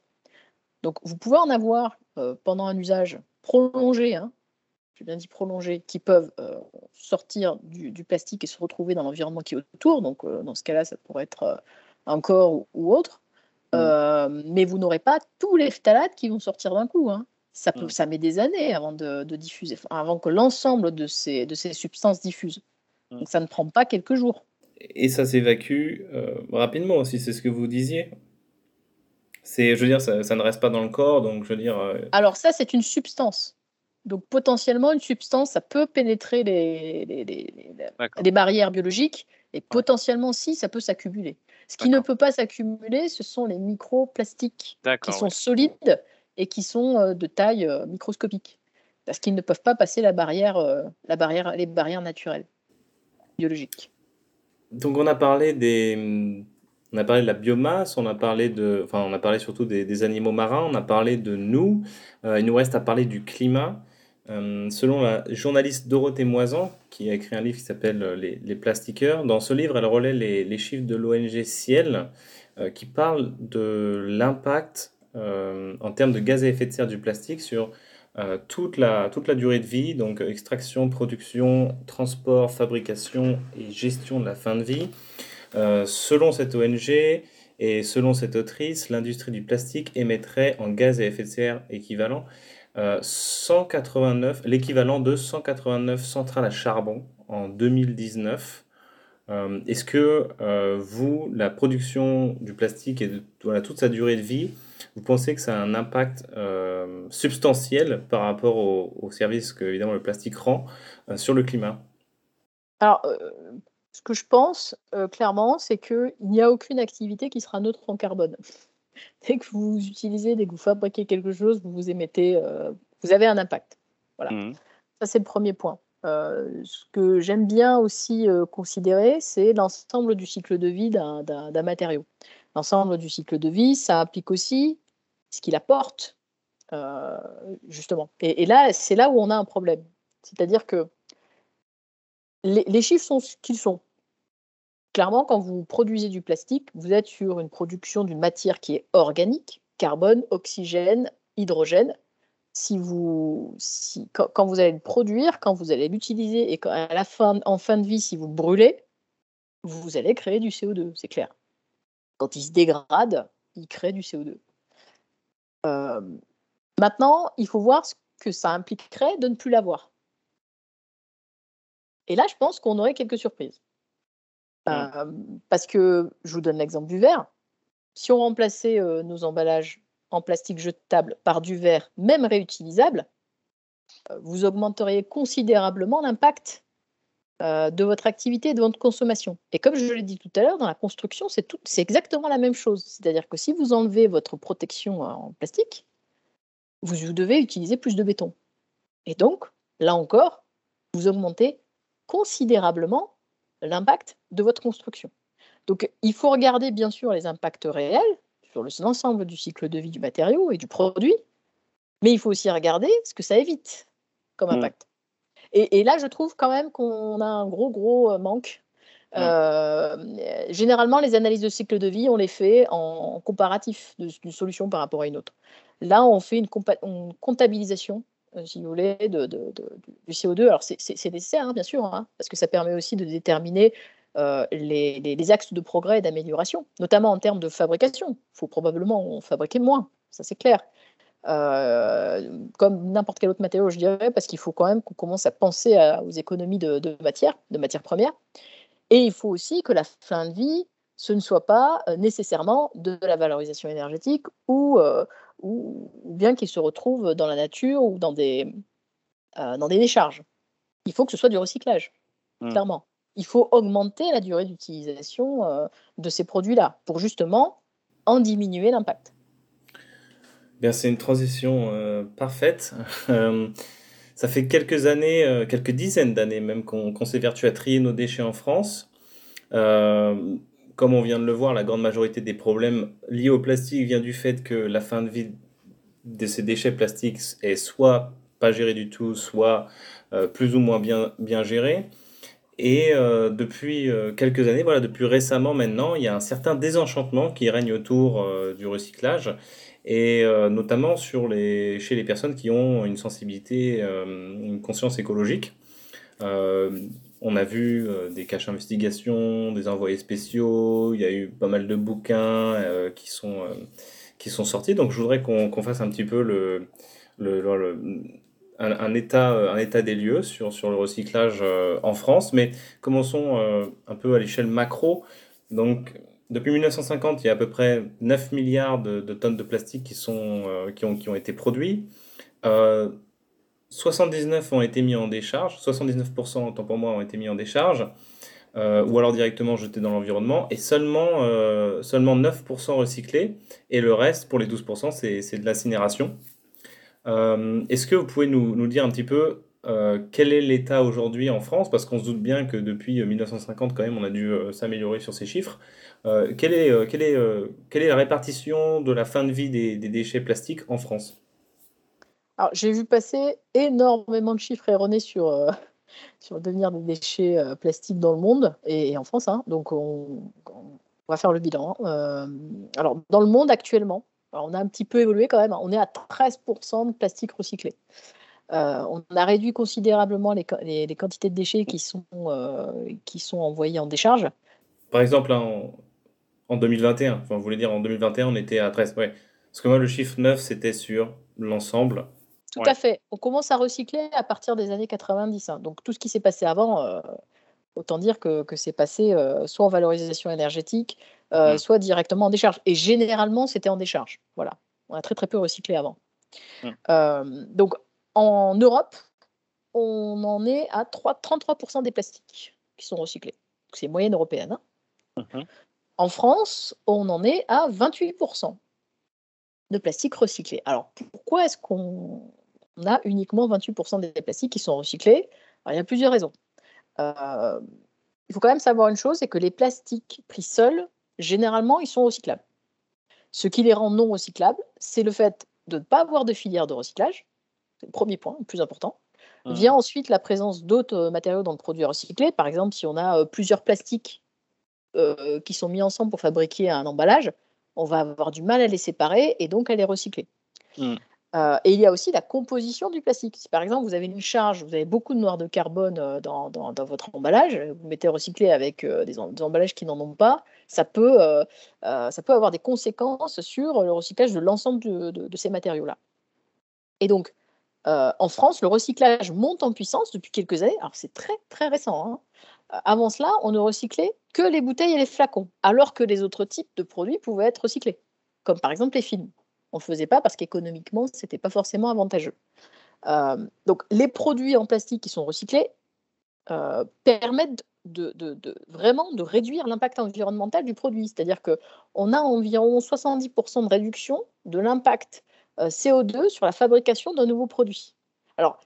Donc vous pouvez en avoir euh, pendant un usage prolongé, hein, j'ai bien dit prolongé, qui peuvent sortir du, plastique et se retrouver dans l'environnement qui est autour. Donc dans ce cas-là, ça pourrait être un corps ou, autre. Mmh. mais vous n'aurez pas tous les phtalates qui vont sortir d'un coup. Hein ça, peut, mmh. ça met des années avant de, diffuser, avant que l'ensemble de ces, de ces substances diffusent. Mmh. Donc ça ne prend pas quelques jours. et ça s'évacue rapidement aussi, c'est ce que vous disiez. C'est, je veux dire, ça, ne reste pas dans le corps, donc je veux dire. Alors ça, c'est une substance. Donc potentiellement, une substance, ça peut pénétrer les, les, barrières biologiques et potentiellement, si, ça peut s'accumuler. Ce qui ne peut pas s'accumuler, ce sont les microplastiques qui sont solides et qui sont euh, de taille euh, microscopique. Parce qu'ils ne peuvent pas passer la barrière, euh, la barrière, les barrières naturelles, biologiques. Donc on a parlé des, on a parlé de la biomasse, on a parlé de, enfin on a parlé surtout des, animaux marins, on a parlé de nous. il nous reste à parler du climat. Selon la journaliste Dorothée Moisan, qui a écrit un livre qui s'appelle les, plastiqueurs, dans ce livre, elle relaie les, chiffres de l'ONG Ciel qui parlent de l'impact en termes de gaz à effet de serre du plastique sur toute, la, toute la durée de vie, donc extraction, production, transport, fabrication et gestion de la fin de vie. selon cette ONG et selon cette autrice, l'industrie du plastique émettrait en gaz à effet de serre équivalent 189, euh, l'équivalent de 189 centrales à charbon en 2019. Euh, est-ce que euh, vous, la production du plastique et de toute sa durée de vie, vous pensez que ça a un impact substantiel par rapport au, au, service que évidemment le plastique rend sur le climat? Alors, ce que je pense clairement, c'est qu'il n'y a aucune activité qui sera neutre en carbone. dès que vous utilisez, dès que vous fabriquez quelque chose, vous vous émettez, euh, vous avez un impact. Voilà. Mmh. Ça, c'est le premier point. Euh, ce que j'aime bien aussi euh, considérer, c'est l'ensemble du cycle de vie d'un matériau. L'ensemble du cycle de vie, ça implique aussi ce qu'il apporte, justement. Et, là, c'est là où on a un problème. C'est-à-dire que les chiffres sont ce qu'ils sont clairement, quand vous produisez du plastique, vous êtes sur une production d'une matière qui est organique, carbone, oxygène, hydrogène. Si vous, si, quand, vous allez le produire, quand vous allez l'utiliser et quand, à la fin, en fin de vie, si vous le brûlez, vous allez créer du CO2, c'est clair. Quand il se dégrade, il crée du CO2. Euh, maintenant, il faut voir ce que ça impliquerait de ne plus l'avoir. Et là, je pense qu'on aurait quelques surprises. Mmh. parce que, je vous donne l'exemple du verre. Si on remplaçait nos emballages en plastique jetable par du verre, même réutilisable, vous augmenteriez considérablement l'impact de votre activité et de votre consommation. Et comme je l'ai dit tout à l'heure, dans la construction, c'est, c'est exactement la même chose. C'est-à-dire que si vous enlevez votre protection en plastique, vous devez utiliser plus de béton. Et donc, là encore, vous augmentez considérablement l'impact de votre construction. Donc, il faut regarder bien sûr les impacts réels sur l'ensemble du cycle de vie du matériau et du produit, mais il faut aussi regarder ce que ça évite comme mmh. Et, là, je trouve quand même qu'on a un gros, gros euh, manque. Euh, généralement, les analyses de cycle de vie, on les fait en comparatif d'une solution par rapport à une autre. Là, on fait une, une comptabilisation euh, si vous voulez, de, du CO2. Alors, c'est nécessaire, hein, bien sûr, hein, parce que ça permet aussi de déterminer euh, les, axes de progrès et d'amélioration, notamment en termes de fabrication. Il faut probablement en fabriquer moins, ça c'est clair. Euh, comme n'importe quel autre matériau, je dirais, parce qu'il faut quand même qu'on commence à penser aux économies de, de matière, de matières premières. Et il faut aussi que la fin de vie, ce ne soit pas nécessairement de la valorisation énergétique ou, ou, bien qu'ils se retrouvent dans la nature ou dans des, euh, dans des décharges. Il faut que ce soit du recyclage, mmh. clairement. Il faut augmenter la durée d'utilisation euh, de ces produits-là pour justement en diminuer l'impact. Bien, c'est une transition euh, parfaite. ça fait quelques années, quelques dizaines d'années même, qu'on s'évertue à trier nos déchets en France comme on vient de le voir, la grande majorité des problèmes liés au plastique vient du fait que la fin de vie de ces déchets plastiques est soit pas gérée du tout, soit euh, plus ou moins bien, gérée. Et euh, depuis euh, quelques années, voilà, depuis récemment maintenant, il y a un certain désenchantement qui règne autour du recyclage, et notamment sur les, chez les personnes qui ont une sensibilité, une conscience écologique. On a vu euh, des caches investigations, des envoyés spéciaux, il y a eu pas mal de bouquins euh, qui, sont, euh, qui sont sortis. Donc je voudrais qu'on fasse un petit peu le, un, état, un état des lieux sur, sur le recyclage en France, mais commençons un peu à l'échelle macro. Donc, depuis 1950, il y a à peu près 9 milliards de, tonnes de plastique qui, sont, qui, ont, qui ont été produits. 79 ont été mis en décharge, 79% autant pour moi ont été mis en décharge, euh, ou alors directement jetés dans l'environnement, et seulement, euh, seulement 9% recyclés, et le reste, pour les 12%, c'est de l'incinération. Euh, est-ce que vous pouvez nous, nous, dire un petit peu quel est l'état aujourd'hui en France? Parce qu'on se doute bien que depuis 1950, quand même, on a dû s'améliorer sur ces chiffres. Quelle, est, quelle, est, quelle est la répartition de la fin de vie des, des déchets plastiques en France? Alors, j'ai vu passer énormément de chiffres erronés sur, euh, sur le devenir des déchets euh, plastiques dans le monde et, en France. Hein. donc, on, va faire le bilan. Hein. Euh, alors, dans le monde actuellement, on a un petit peu évolué quand même. Hein. on est à 13% de plastique recyclé. on a réduit considérablement les, les, quantités de déchets qui sont, qui sont envoyés en décharge. Par exemple, en, en 2021, enfin, vous voulez dire en 2021, on était à 13. Ouais. Parce que moi, le chiffre 9, c'était sur l'ensemble. Tout à fait. On commence à recycler à partir des années 90. Hein. Donc tout ce qui s'est passé avant, euh, autant dire que, que c'est passé euh, soit en valorisation énergétique, euh, mmh. soit directement en décharge. Et généralement, c'était en décharge. Voilà. On a très très peu recyclé avant. Mmh. donc en Europe, on en est à 3, 33% des plastiques qui sont recyclés. C'est moyenne européenne. Hein. En France, on en est à 28% de plastique recyclé. Alors pourquoi est-ce qu'on on a uniquement 28% des plastiques qui sont recyclés? il y a plusieurs raisons. Euh, il faut quand même savoir une chose, c'est que les plastiques pris seuls, généralement, ils sont recyclables. Ce qui les rend non recyclables, c'est le fait de ne pas avoir de filière de recyclage. C'est le premier point, le plus important. Mmh. Vient ensuite la présence d'autres matériaux dans le produit recyclé. Par exemple, si on a euh, plusieurs plastiques euh, qui sont mis ensemble pour fabriquer un emballage, on va avoir du mal à les séparer et donc à les recycler. Mmh. Euh, et il y a aussi la composition du plastique. Si par exemple vous avez une charge, vous avez beaucoup de noir de carbone euh, dans, dans, votre emballage, vous mettez recyclé avec des, emballages qui n'en ont pas, ça peut, ça peut avoir des conséquences sur le recyclage de l'ensemble de, de, ces matériaux-là. Et donc, en France, le recyclage monte en puissance depuis quelques années. Alors c'est très très récent. Hein. Avant cela, on ne recyclait que les bouteilles et les flacons, alors que les autres types de produits pouvaient être recyclés, comme par exemple les films on ne faisait pas parce qu'économiquement, ce n'était pas forcément avantageux. Euh, donc, les produits en plastique qui sont recyclés euh, permettent de, vraiment de réduire l'impact environnemental du produit. C'est-à-dire qu'on a environ 70% de réduction de l'impact euh, CO2 sur la fabrication d'un nouveau produit. Alors,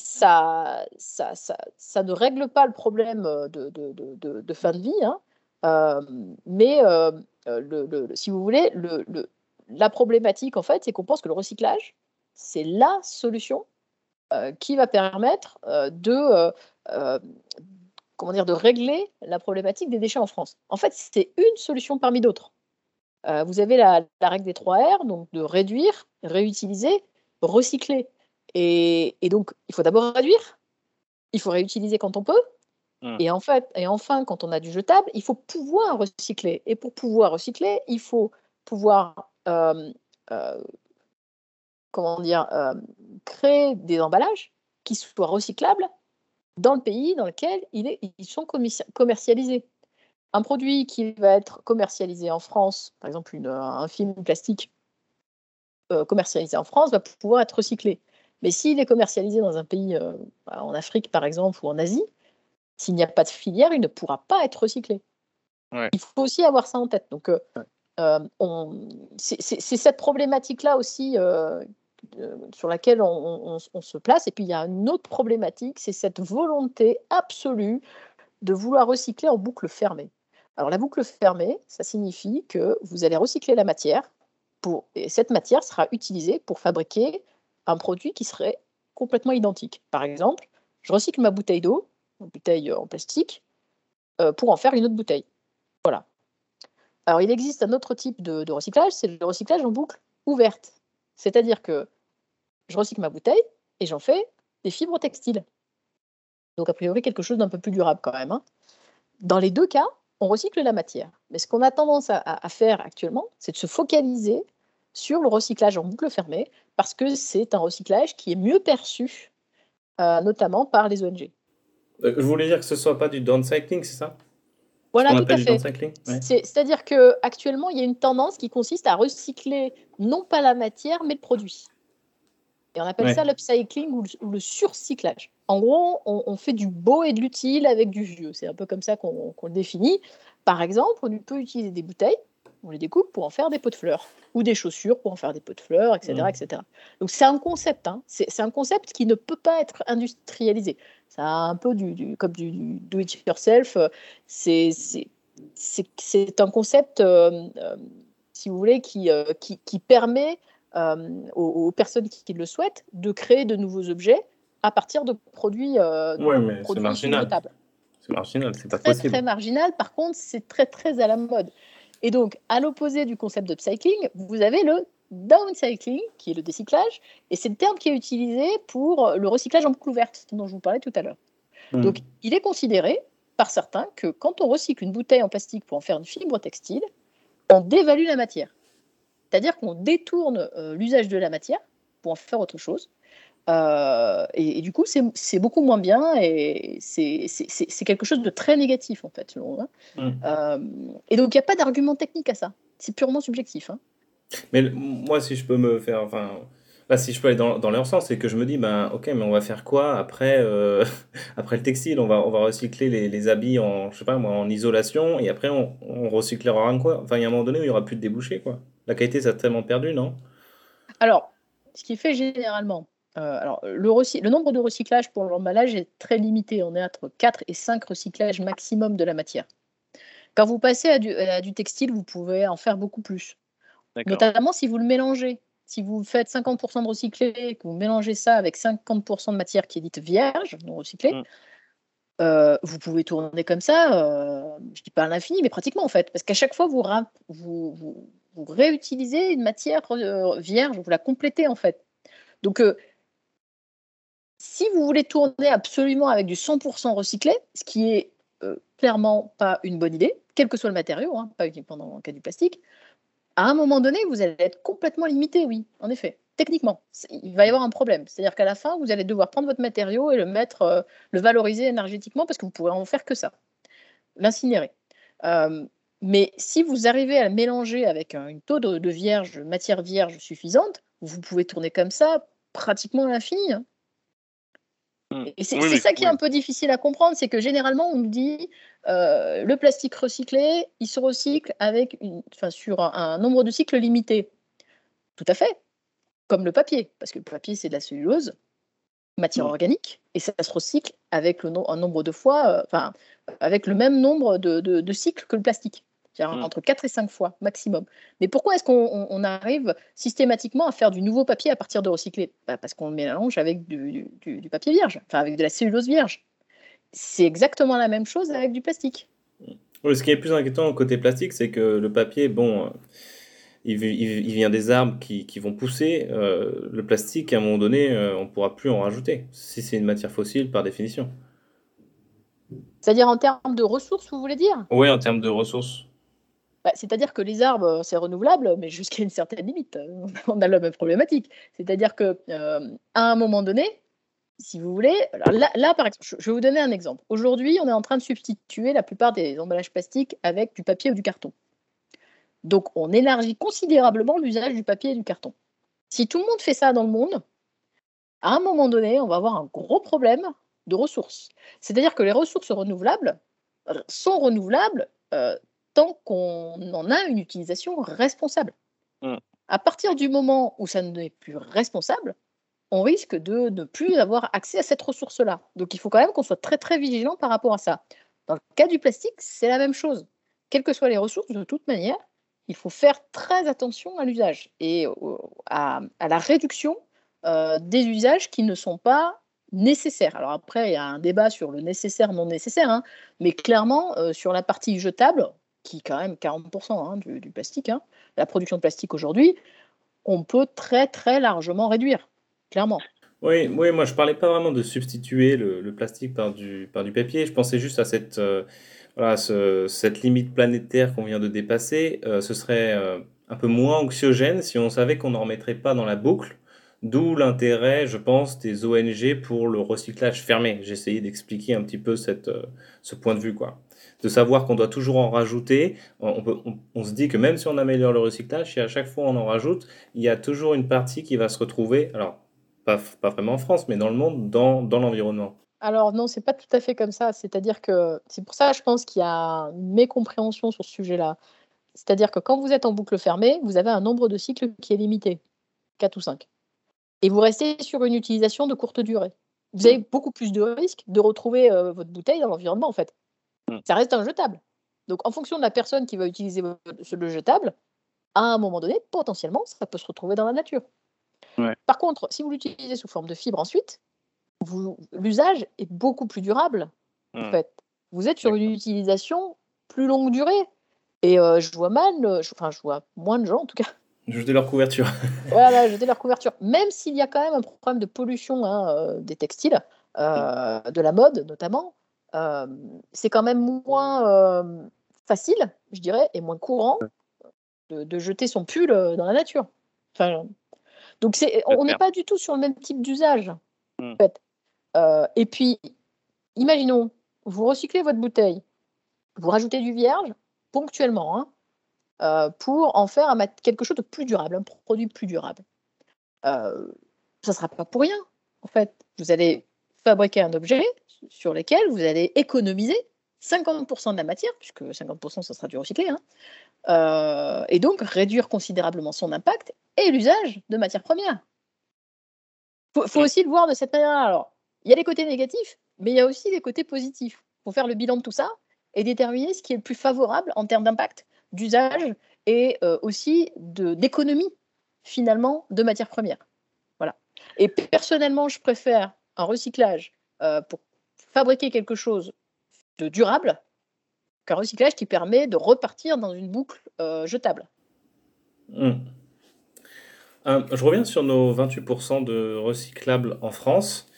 ça, ça, ça, ne règle pas le problème de, fin de vie, hein, mais le, si vous voulez, le, la problématique, en fait, c'est qu'on pense que le recyclage, c'est la solution euh, qui va permettre euh, de, euh, comment dire, de régler la problématique des déchets en France. En fait, c'est une solution parmi d'autres. vous avez la, règle des 3 R, donc de réduire, réutiliser, recycler. Et, donc, il faut d'abord réduire, il faut réutiliser quand on peut, mmh. et, en fait, et enfin, quand on a du jetable, il faut pouvoir recycler. Et pour pouvoir recycler, il faut pouvoir euh, euh, comment dire, euh, créer des emballages qui soient recyclables dans le pays dans lequel ils sont commercialisés. Un produit qui va être commercialisé en France, par exemple un film plastique commercialisé en France, va pouvoir être recyclé. Mais s'il est commercialisé dans un pays, en Afrique par exemple, ou en Asie, s'il n'y a pas de filière, il ne pourra pas être recyclé. Il faut aussi avoir ça en tête. Donc, euh, c'est cette problématique-là aussi euh, sur laquelle on, se place. Et puis il y a une autre problématique, c'est cette volonté absolue de vouloir recycler en boucle fermée. Alors la boucle fermée, ça signifie que vous allez recycler la matière, pour, et cette matière sera utilisée pour fabriquer un produit qui serait complètement identique. Par exemple, je recycle ma bouteille d'eau, une bouteille en plastique, euh, pour en faire une autre bouteille. Voilà. Alors, il existe un autre type de, recyclage, c'est le recyclage en boucle ouverte. C'est-à-dire que je recycle ma bouteille et j'en fais des fibres textiles. Donc, a priori, quelque chose d'un peu plus durable quand même. Hein. Dans les deux cas, on recycle la matière. Mais ce qu'on a tendance à, faire actuellement, c'est de se focaliser sur le recyclage en boucle fermée, parce que c'est un recyclage qui est mieux perçu notamment par les ONG. je voulais dire que ce soit pas du downcycling, c'est ça? Voilà, tout à fait. C'est-à-dire que actuellement, il y a une tendance qui consiste à recycler non pas la matière, mais le produit. Et on appelle ça l'upcycling ou, le surcyclage. En gros, on, fait du beau et de l'utile avec du vieux. C'est un peu comme ça qu'on le définit. Par exemple, on peut utiliser des bouteilles, on les découpe pour en faire des pots de fleurs, ou des chaussures pour en faire des pots de fleurs, etc. Mmh. etc. Donc c'est un concept, hein. c'est un concept qui ne peut pas être industrialisé. C'est un peu du, comme du, do it yourself. C'est un concept, euh, euh, si vous voulez, qui, euh, qui, qui permet aux, personnes qui, le souhaitent de créer de nouveaux objets à partir de produits. oui, mais c'est marginal. C'est marginal, c'est pas très, possible. Très marginal. Par contre, c'est très très à la mode. Et donc, à l'opposé du concept de cycling, vous avez le downcycling, qui est le décyclage, et c'est le terme qui est utilisé pour le recyclage en boucle ouverte, dont je vous parlais tout à l'heure. Hmm. Donc, il est considéré par certains que quand on recycle une bouteille en plastique pour en faire une fibre textile, on dévalue la matière. C'est-à-dire qu'on détourne euh, l'usage de la matière pour en faire autre chose. Euh, et, du coup, c'est beaucoup moins bien et c'est quelque chose de très négatif, en fait. Hmm. Euh, et donc, il n'y a pas d'argument technique à ça. C'est purement subjectif. Hein. Mais moi, si je peux me faire. Enfin, là, si je peux aller dans, dans leur sens, c'est que je me dis, ben, ok, mais on va faire quoi après, euh, après le textile? On va, on va recycler les, les, habits en, je sais pas, moi, en isolation et après, on, on recyclera quoi Enfin, il y a un moment donné où il n'y aura plus de débouchés, quoi. La qualité, ça a tellement perdu, non? Alors, ce qui fait généralement. Euh, alors, le, le, nombre de recyclages pour l'emballage est très limité. On est entre 4 et 5 recyclages maximum de la matière. Quand vous passez à du, à du textile, vous pouvez en faire beaucoup plus. Notamment si vous le mélangez. Si vous faites 50% de recyclé, que vous mélangez ça avec 50% de matière qui est dite vierge, non recyclée, mm. euh, vous pouvez tourner comme ça, euh, je ne dis pas à l'infini, mais pratiquement en fait. Parce qu'à chaque fois, vous, vous, vous, réutilisez une matière vierge, vous la complétez en fait. Donc, si vous voulez tourner absolument avec du 100% recyclé, ce qui est clairement pas une bonne idée, quel que soit le matériau, hein, pas uniquement dans le cas du plastique, à un moment donné, vous allez être complètement limité, oui, en effet. Techniquement, il va y avoir un problème. C'est-à-dire qu'à la fin, vous allez devoir prendre votre matériau et le mettre, euh, le valoriser énergétiquement parce que vous pourrez en faire que ça, l'incinérer. Euh, mais si vous arrivez à le mélanger avec un une taux de, vierge, matière vierge suffisante, vous pouvez tourner comme ça pratiquement à l'infini. Hein. Mmh. Et c'est ça qui est un peu difficile à comprendre, c'est que généralement on me dit euh, le plastique recyclé, il se recycle avec une, sur un, nombre de cycles limité. Tout à fait, comme le papier, parce que le papier c'est de la cellulose, matière mmh. organique, et ça se recycle avec le un nombre de fois, euh, enfin avec le même nombre de cycles que le plastique. Mmh. entre 4 et 5 fois maximum. Mais pourquoi est-ce qu'on arrive systématiquement à faire du nouveau papier à partir de recyclé bah, Parce qu'on mélange avec du, papier vierge, enfin avec de la cellulose vierge. C'est exactement la même chose avec du plastique. Oui, ce qui est plus inquiétant côté plastique, c'est que le papier, bon, euh, il, vient des arbres qui, vont pousser. Euh, le plastique, à un moment donné, euh, on ne pourra plus en rajouter, si c'est une matière fossile par définition. C'est-à-dire en termes de ressources, vous voulez dire? Oui, en termes de ressources. Bah, c'est-à-dire que les arbres, euh, c'est renouvelable, mais jusqu'à une certaine limite. On a la même problématique. C'est-à-dire que euh, à un moment donné, si vous voulez, là, par exemple, je vais vous donner un exemple. Aujourd'hui, on est en train de substituer la plupart des emballages plastiques avec du papier ou du carton. Donc, on élargit considérablement l'usage du papier et du carton. Si tout le monde fait ça dans le monde, à un moment donné, on va avoir un gros problème de ressources. C'est-à-dire que les ressources renouvelables euh, sont renouvelables tant qu'on en a une utilisation responsable. Mmh. À partir du moment où ça n'est plus responsable, on risque de ne plus avoir accès à cette ressource-là. Donc il faut quand même qu'on soit très très vigilant par rapport à ça. Dans le cas du plastique, c'est la même chose. Quelles que soient les ressources, de toute manière, il faut faire très attention à l'usage et à, la réduction euh, des usages qui ne sont pas nécessaires. Alors après, il y a un débat sur le nécessaire, non nécessaire, hein, mais clairement, euh, sur la partie jetable, qui est quand même 40% hein, du, plastique, hein. la production de plastique aujourd'hui, on peut très très largement réduire, clairement. Oui, oui, moi je parlais pas vraiment de substituer le, plastique par du, papier, je pensais juste à cette, euh, limite planétaire qu'on vient de dépasser. Euh, ce serait euh, un peu moins anxiogène si on savait qu'on n'en remettrait pas dans la boucle D'où l'intérêt, je pense, des ONG pour le recyclage fermé. J'ai essayé d'expliquer un petit peu ce point de vue, quoi. De savoir qu'on doit toujours en rajouter. On, se dit que même si on améliore le recyclage, si à chaque fois on en rajoute, il y a toujours une partie qui va se retrouver, alors pas, pas vraiment en France, mais dans le monde, dans, dans l'environnement. Alors non, c'est pas tout à fait comme ça. C'est-à-dire que c'est pour ça, je pense qu'il y a une mécompréhension sur ce sujet-là. C'est-à-dire que quand vous êtes en boucle fermée, vous avez un nombre de cycles qui est limité, 4 ou 5 et vous restez sur une utilisation de courte durée. Vous avez beaucoup plus de risques de retrouver euh, votre bouteille dans l'environnement, en fait. Hmm. Ça reste un jetable. Donc, en fonction de la personne qui va utiliser le jetable, à un moment donné, potentiellement, ça peut se retrouver dans la nature. Par contre, si vous l'utilisez sous forme de fibre ensuite, l'usage est beaucoup plus durable. En hmm. fait, vous êtes sur une utilisation plus longue durée. Et euh, je vois mal, enfin, je vois moins de gens en tout cas Jeter leur couverture. voilà, jeter leur couverture. Même s'il y a quand même un problème de pollution hein, euh, des textiles, euh, de la mode notamment, euh, c'est quand même moins facile, je dirais, et moins courant de, jeter son pull dans la nature. Enfin, donc c'est, on n'est pas du tout sur le même type d'usage. En hmm. et puis, imaginons, vous recyclez votre bouteille, vous rajoutez du vierge ponctuellement, hein, euh, pour en faire quelque chose de plus durable, un produit plus durable. Euh, ça ne sera pas pour rien, en fait. Vous allez fabriquer un objet sur lequel vous allez économiser 50% de la matière, puisque 50% ça sera du recyclé, hein, euh, et donc réduire considérablement son impact et l'usage de matières premières. Il faut, aussi le voir de cette manière-là. Alors, il y a les côtés négatifs, mais il y a aussi les côtés positifs. Il faut faire le bilan de tout ça et déterminer ce qui est le plus favorable en termes d'impact d'usage et euh, aussi d'économie finalement de matières premières. Voilà. Et personnellement, je préfère un recyclage euh, pour fabriquer quelque chose de durable qu'un recyclage qui permet de repartir dans une boucle euh, jetable. Hmm. je reviens sur nos 28% de recyclables en France.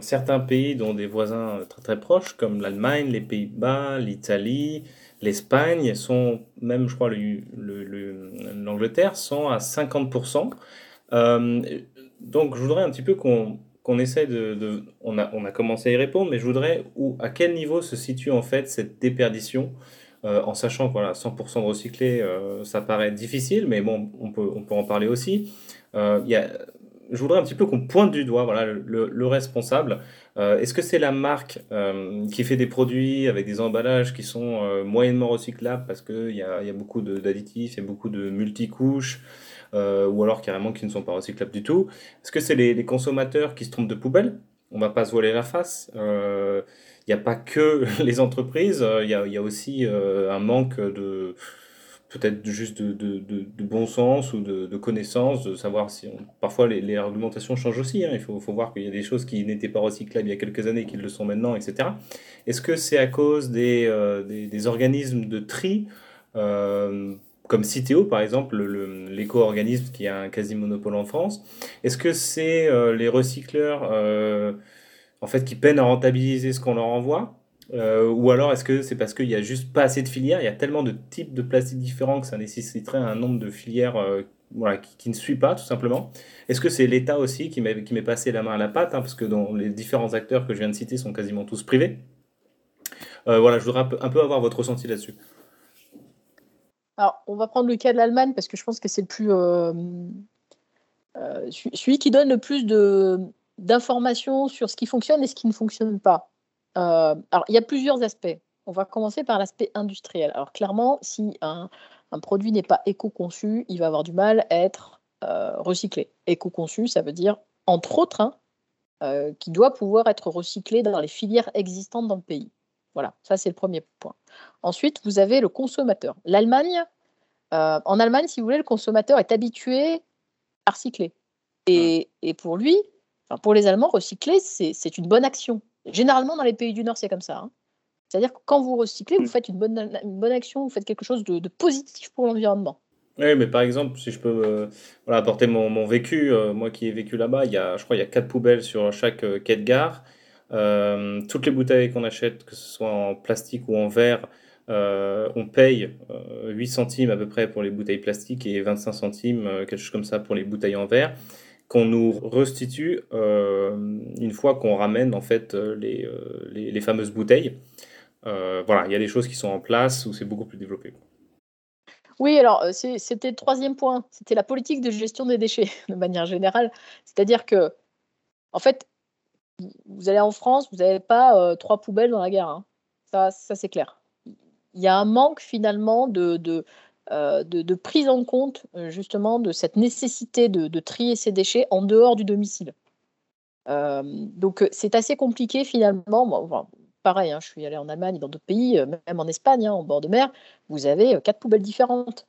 certains pays, dont des voisins très très proches, comme l'Allemagne, les Pays-Bas, l'Italie, l'Espagne sont, même je crois l'Angleterre, le, sont à 50%. Euh, donc je voudrais un petit peu qu'on on, a, commencé à y répondre, mais je voudrais où, à quel niveau se situe en fait cette déperdition, euh, en sachant que voilà, 100% de recyclé, euh, ça paraît difficile, mais bon, on peut, en parler aussi. Il y a, je voudrais un petit peu qu'on pointe du doigt voilà, le, responsable. Euh, est-ce que c'est la marque euh, qui fait des produits avec des emballages qui sont euh, moyennement recyclables parce qu'il y a, y a beaucoup d'additifs, il y a beaucoup de multicouches, ou alors carrément qui ne sont pas recyclables du tout Est-ce que c'est les, consommateurs qui se trompent de poubelle? On va pas se voiler la face. Il n'y a pas que les entreprises, il y a, y a, aussi un manque de peut-être juste de, de, bon sens ou de, connaissance, de savoir si parfois les, les, argumentations changent aussi. Hein. Il faut, voir qu'il y a des choses qui n'étaient pas recyclables il y a quelques années qui le sont maintenant, etc. Est-ce que c'est à cause des, euh, des, organismes de tri euh, comme Citeo par exemple, l'éco-organisme qui a un quasi-monopole en France Est-ce que c'est euh, les recycleurs en fait qui peinent à rentabiliser ce qu'on leur envoie euh, ou alors est-ce que c'est parce qu'il n'y a juste pas assez de filières Il y a tellement de types de plastique différents que ça nécessiterait un nombre de filières euh, qui, ne suit pas, tout simplement. Est-ce que c'est l'État aussi qui met passé la main à la pâte hein, Parce que les différents acteurs que je viens de citer sont quasiment tous privés? Euh, voilà, je voudrais un peu, avoir votre ressenti là-dessus. Alors, on va prendre le cas de l'Allemagne parce que je pense que c'est le plus. celui qui donne le plus d'informations sur ce qui fonctionne et ce qui ne fonctionne pas. Euh, alors, il y a plusieurs aspects. On va commencer par l'aspect industriel. Alors, clairement, si un, produit n'est pas éco-conçu, il va avoir du mal à être euh, recyclé. Éco-conçu, ça veut dire, entre autres, hein, euh, qui doit pouvoir être recyclé dans les filières existantes dans le pays. Voilà, ça c'est le premier point. Ensuite, vous avez le consommateur. L'Allemagne, en Allemagne, si vous voulez, le consommateur est habitué à recycler. Et, et pour lui, enfin pour les Allemands, recycler, c'est une bonne action. Généralement, dans les pays du Nord, c'est comme ça. Hein. C'est-à-dire que quand vous recyclez, vous mm. faites une bonne, une bonne action, vous faites quelque chose de, positif pour l'environnement. Oui, mais par exemple, si je peux euh, voilà, apporter mon, mon vécu, euh, moi qui ai vécu là-bas, je crois il y a quatre poubelles sur chaque euh, quai de gare. Toutes les bouteilles qu'on achète, que ce soit en plastique ou en verre, on paye 8 centimes à peu près pour les bouteilles plastiques et 25 centimes, quelque chose comme ça, pour les bouteilles en verre. qu'on nous restitue une fois qu'on ramène en fait les, les, fameuses bouteilles. voilà, il y a des choses qui sont en place où c'est beaucoup plus développé. Oui, alors c'était le troisième point, c'était la politique de gestion des déchets de manière générale. C'est-à-dire que, en fait, vous allez en France, vous n'avez pas trois poubelles dans la gare. Hein. Ça, c'est clair. Il y a un manque finalement de, de, prise en compte justement de cette nécessité de, trier ces déchets en dehors du domicile. donc c'est assez compliqué finalement pareil, hein, je suis allée en Allemagne, dans d'autres pays, euh, même en Espagne, hein, en bord de mer, vous avez euh, quatre poubelles différentes.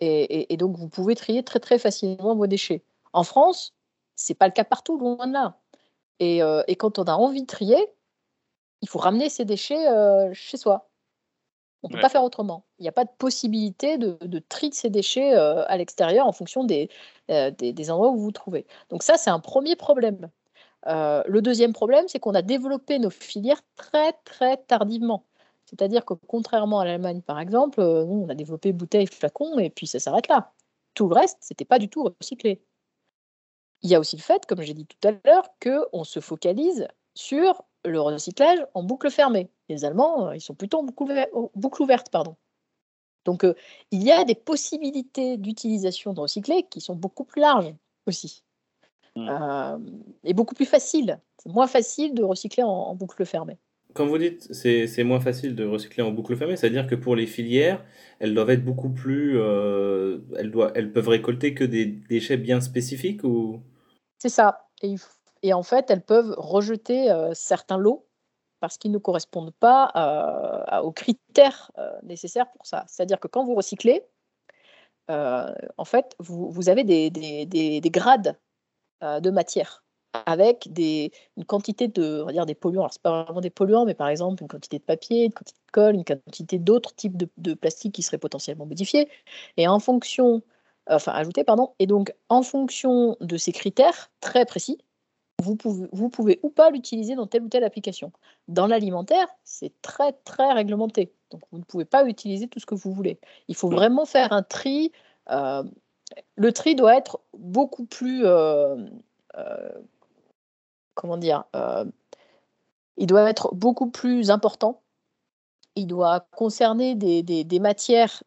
Et, donc, vous pouvez trier très, très facilement vos déchets. En France, c'est pas le cas partout, loin de là. Et, euh, quand on a envie de trier, il faut ramener ces déchets chez soi. On ne peut pas faire autrement. Il n'y a pas de possibilité de, de tri de ces déchets à l'extérieur en fonction des, des, endroits où vous vous trouvez. Donc ça, c'est un premier problème. Euh, le deuxième problème, c'est qu'on a développé nos filières très très tardivement. C'est-à-dire que contrairement à l'Allemagne, par exemple, euh, on a développé bouteilles, flacons, et puis ça s'arrête là. Tout le reste, c'était pas du tout recyclé. Il y a aussi le fait, comme j'ai dit tout à l'heure, qu'on se focalise sur le recyclage en boucle fermée. Les Allemands, euh, ils sont plutôt en boucle, ouverte. Pardon. Donc, il y a des possibilités d'utilisation de recyclé qui sont beaucoup plus larges aussi. Mmh. Euh, est beaucoup plus facile. C'est moins facile de recycler en, boucle fermée. Quand vous dites c'est moins facile de recycler en boucle fermée, c'est-à-dire que pour les filières, elles doivent être beaucoup plus. Euh, elles, doivent, elles peuvent récolter que des déchets bien spécifiques ou? C'est ça. Et, en fait, elles peuvent rejeter euh, certains lots parce qu'ils ne correspondent pas euh, aux critères nécessaires pour ça. C'est-à-dire que quand vous recyclez, en fait, vous, avez des, des, des, des grades de matière avec des, une quantité de, on va dire des polluants. Alors, c'est pas vraiment des polluants, mais par exemple, une quantité de papier, une quantité de colle, une quantité d'autres types de, de plastique qui seraient potentiellement modifiés. Et en fonction, enfin, ajoutés, pardon. Et donc, en fonction de ces critères très précis, vous pouvez, vous pouvez ou pas l'utiliser dans telle ou telle application. Dans l'alimentaire, c'est très, très réglementé. Donc, vous ne pouvez pas utiliser tout ce que vous voulez. Il faut vraiment faire un tri. Euh, le tri doit être beaucoup plus. Euh, euh, comment dire euh, Il doit être beaucoup plus important. Il doit concerner des, des, matières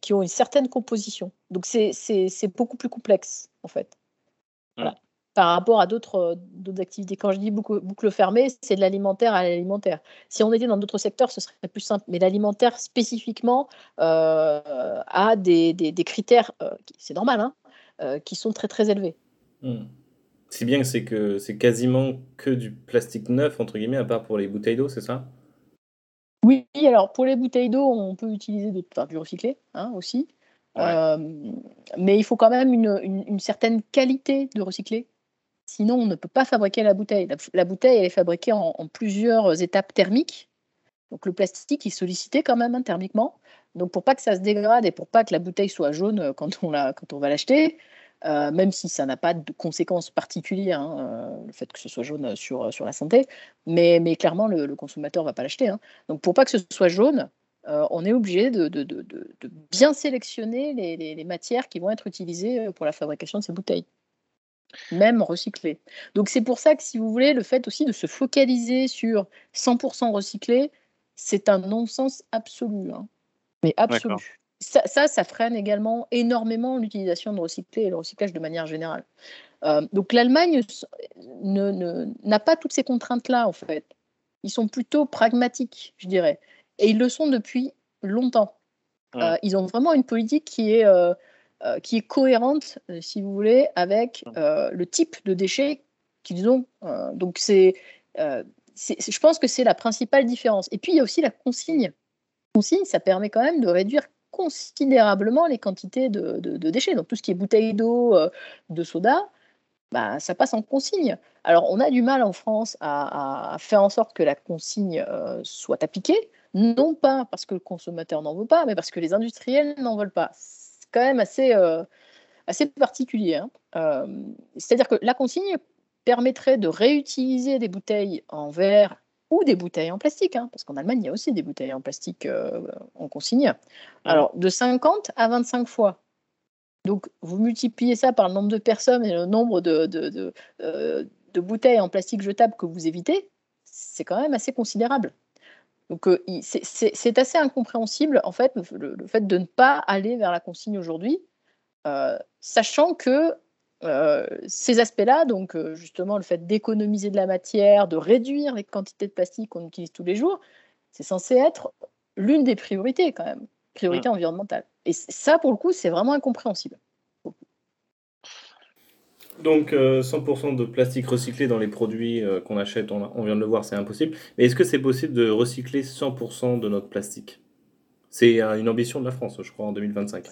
qui ont une certaine composition. Donc, c'est beaucoup plus complexe, en fait. Voilà par rapport à d'autres activités. Quand je dis boucle, boucle fermée, c'est de l'alimentaire à l'alimentaire. Si on était dans d'autres secteurs, ce serait plus simple. Mais l'alimentaire, spécifiquement, euh, a des, des, critères, euh, c'est normal, hein, euh, qui sont très très élevés. Hmm. Si bien que c'est que c'est quasiment que du plastique neuf, entre guillemets, à part pour les bouteilles d'eau, c'est ça? Oui, alors pour les bouteilles d'eau, on peut utiliser du recyclé hein, aussi. mais il faut quand même une, une certaine qualité de recyclé Sinon, on ne peut pas fabriquer la bouteille. La, bouteille, elle est fabriquée en, plusieurs étapes thermiques. Donc le plastique est sollicité quand même hein, thermiquement. Donc pour pas que ça se dégrade et pour pas que la bouteille soit jaune euh, quand on, la, quand on va l'acheter, euh, même si ça n'a pas de conséquences particulières, hein, euh, le fait que ce soit jaune sur, sur la santé, mais, mais clairement le, consommateur ne va pas l'acheter. Hein. Donc pour pas que ce soit jaune, on est obligé de, de, de, de bien sélectionner les, les, matières qui vont être utilisées pour la fabrication de ces bouteilles même recyclé. Donc c'est pour ça que si vous voulez, le fait aussi de se focaliser sur 100% recyclé, c'est un non-sens absolu. Hein. Mais absolu. Ça, ça, freine également énormément l'utilisation de recyclé et le recyclage de manière générale. Euh, donc l'Allemagne n'a pas toutes ces contraintes-là, en fait. Ils sont plutôt pragmatiques, je dirais. Et ils le sont depuis longtemps. Euh, ils ont vraiment une politique qui est euh, qui est cohérente, si vous voulez, avec le type de déchets qu'ils ont. donc c'est, je pense que c'est la principale différence. Et puis il y a aussi la consigne. La consigne, ça permet quand même de réduire considérablement les quantités de, déchets. Donc tout ce qui est bouteilles d'eau, de soda, bah, ça passe en consigne. Alors on a du mal en France à, faire en sorte que la consigne soit appliquée, non pas parce que le consommateur n'en veut pas, mais parce que les industriels n'en veulent pas quand même assez, euh, assez particulier. Hein. Euh, c'est-à-dire que la consigne permettrait de réutiliser des bouteilles en verre ou des bouteilles en plastique, hein, parce qu'en Allemagne, il y a aussi des bouteilles en plastique euh, en consigne. Alors, de 50 à 25 fois. Donc, vous multipliez ça par le nombre de personnes et le nombre de, de, euh, bouteilles en plastique jetable que vous évitez, c'est quand même assez considérable. Donc, euh, c'est assez incompréhensible, en fait, le, fait de ne pas aller vers la consigne aujourd'hui, sachant que ces aspects-là, donc justement le fait d'économiser de la matière, de réduire les quantités de plastique qu'on utilise tous les jours, c'est censé être l'une des priorités quand même, priorité mmh. environnementale. Et ça, pour le coup, c'est vraiment incompréhensible. Donc 100% euh, de plastique recyclé dans les produits euh, qu'on achète, on, vient de le voir, c'est impossible. Mais est-ce que c'est possible de recycler 100% de notre plastique? C'est une ambition de la France, je crois, en 2025.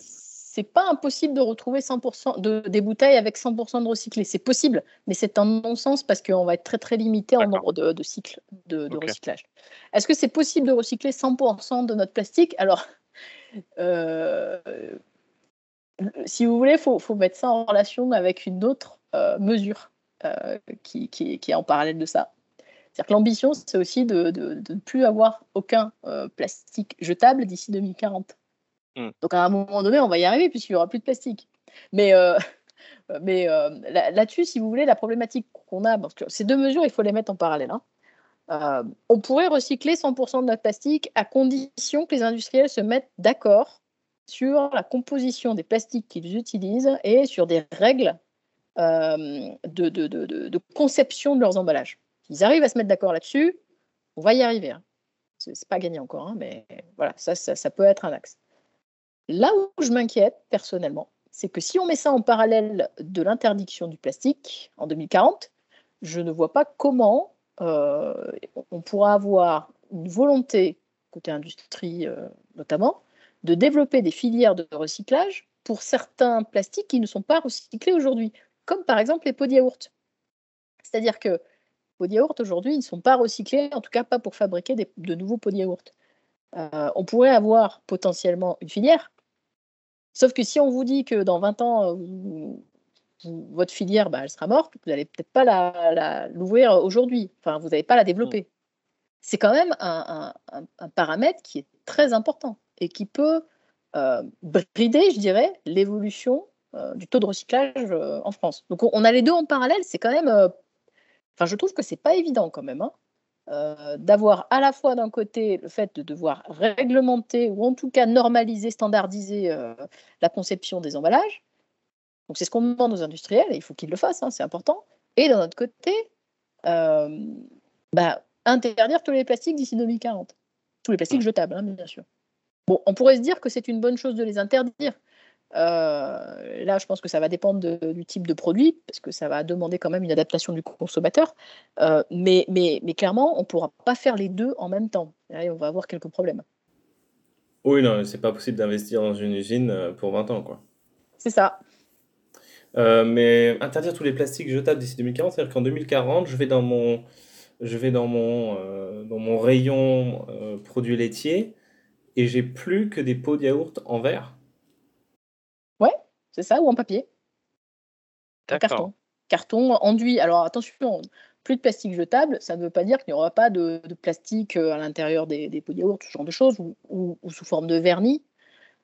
C'est pas impossible de retrouver 100% de, des bouteilles avec 100% de recyclé. C'est possible, mais c'est un non-sens parce qu'on va être très très limité en nombre de, cycles de, recyclage. Est-ce que c'est possible de recycler 100% de notre plastique? Alors, euh, si vous voulez, il faut, mettre ça en relation avec une autre euh, mesure euh, qui, est en parallèle de ça. C'est-à-dire que l'ambition, c'est aussi de, ne plus avoir aucun plastique jetable d'ici 2040. Hmm. Donc à un moment donné, on va y arriver puisqu'il n'y aura plus de plastique. Mais, mais là-dessus, si vous voulez, la problématique qu'on a, parce que ces deux mesures, il faut les mettre en parallèle. Hein. Euh, on pourrait recycler 100% de notre plastique à condition que les industriels se mettent d'accord sur la composition des plastiques qu'ils utilisent et sur des règles euh, de, conception de leurs emballages. S'ils arrivent à se mettre d'accord là-dessus, on va y arriver. Hein. Ce C'est pas gagné encore, hein, mais voilà, ça, peut être un axe. Là où je m'inquiète personnellement, c'est que si on met ça en parallèle de l'interdiction du plastique en 2040, je ne vois pas comment euh, on pourra avoir une volonté, côté industrie euh, notamment, de développer des filières de recyclage pour certains plastiques qui ne sont pas recyclés aujourd'hui, comme par exemple les pots de yaourt. C'est-à-dire que les pots de yaourt aujourd'hui, ne sont pas recyclés, en tout cas pas pour fabriquer de nouveaux pots de yaourt. Euh, on pourrait avoir potentiellement une filière, sauf que si on vous dit que dans 20 ans, votre filière, bah, elle sera morte, vous n'allez peut-être pas l'ouvrir aujourd'hui, enfin, vous n'allez pas la développer. Mm. C'est quand même un, paramètre qui est très important et qui peut euh, brider, je dirais, l'évolution euh, du taux de recyclage euh, en France. Donc on, a les deux en parallèle, c'est quand même... Enfin, je trouve que c'est pas évident quand même. Hein, d'avoir à la fois d'un côté le fait de devoir réglementer ou en tout cas normaliser, standardiser la conception des emballages, donc c'est ce qu'on demande aux industriels et il faut qu'ils le fassent, hein, c'est important. Et d'un autre côté, euh, bah, interdire tous les plastiques d'ici 2040. Tous les plastiques jetables, hein, bien sûr. Bon, on pourrait se dire que c'est une bonne chose de les interdire. Euh, là, je pense que ça va dépendre du type de produit, parce que ça va demander quand même une adaptation du consommateur. Euh, mais, mais, mais, clairement, on ne pourra pas faire les deux en même temps. Et on va avoir quelques problèmes. Oui, non, c'est pas possible d'investir dans une usine pour 20 ans, quoi. C'est ça. Euh, mais interdire tous les plastiques jetables d'ici 2040, c'est-à-dire qu'en 2040, je vais dans mon, je vais dans mon, euh, dans mon rayon euh, produits laitiers et j'ai plus que des pots de yaourt en verre. C'est ça, ou en papier. En carton. Carton, enduit. Alors attention, plus de plastique jetable, ça ne veut pas dire qu'il n'y aura pas de, plastique à l'intérieur des, pots de yaourt, ce genre de choses, ou sous forme de vernis.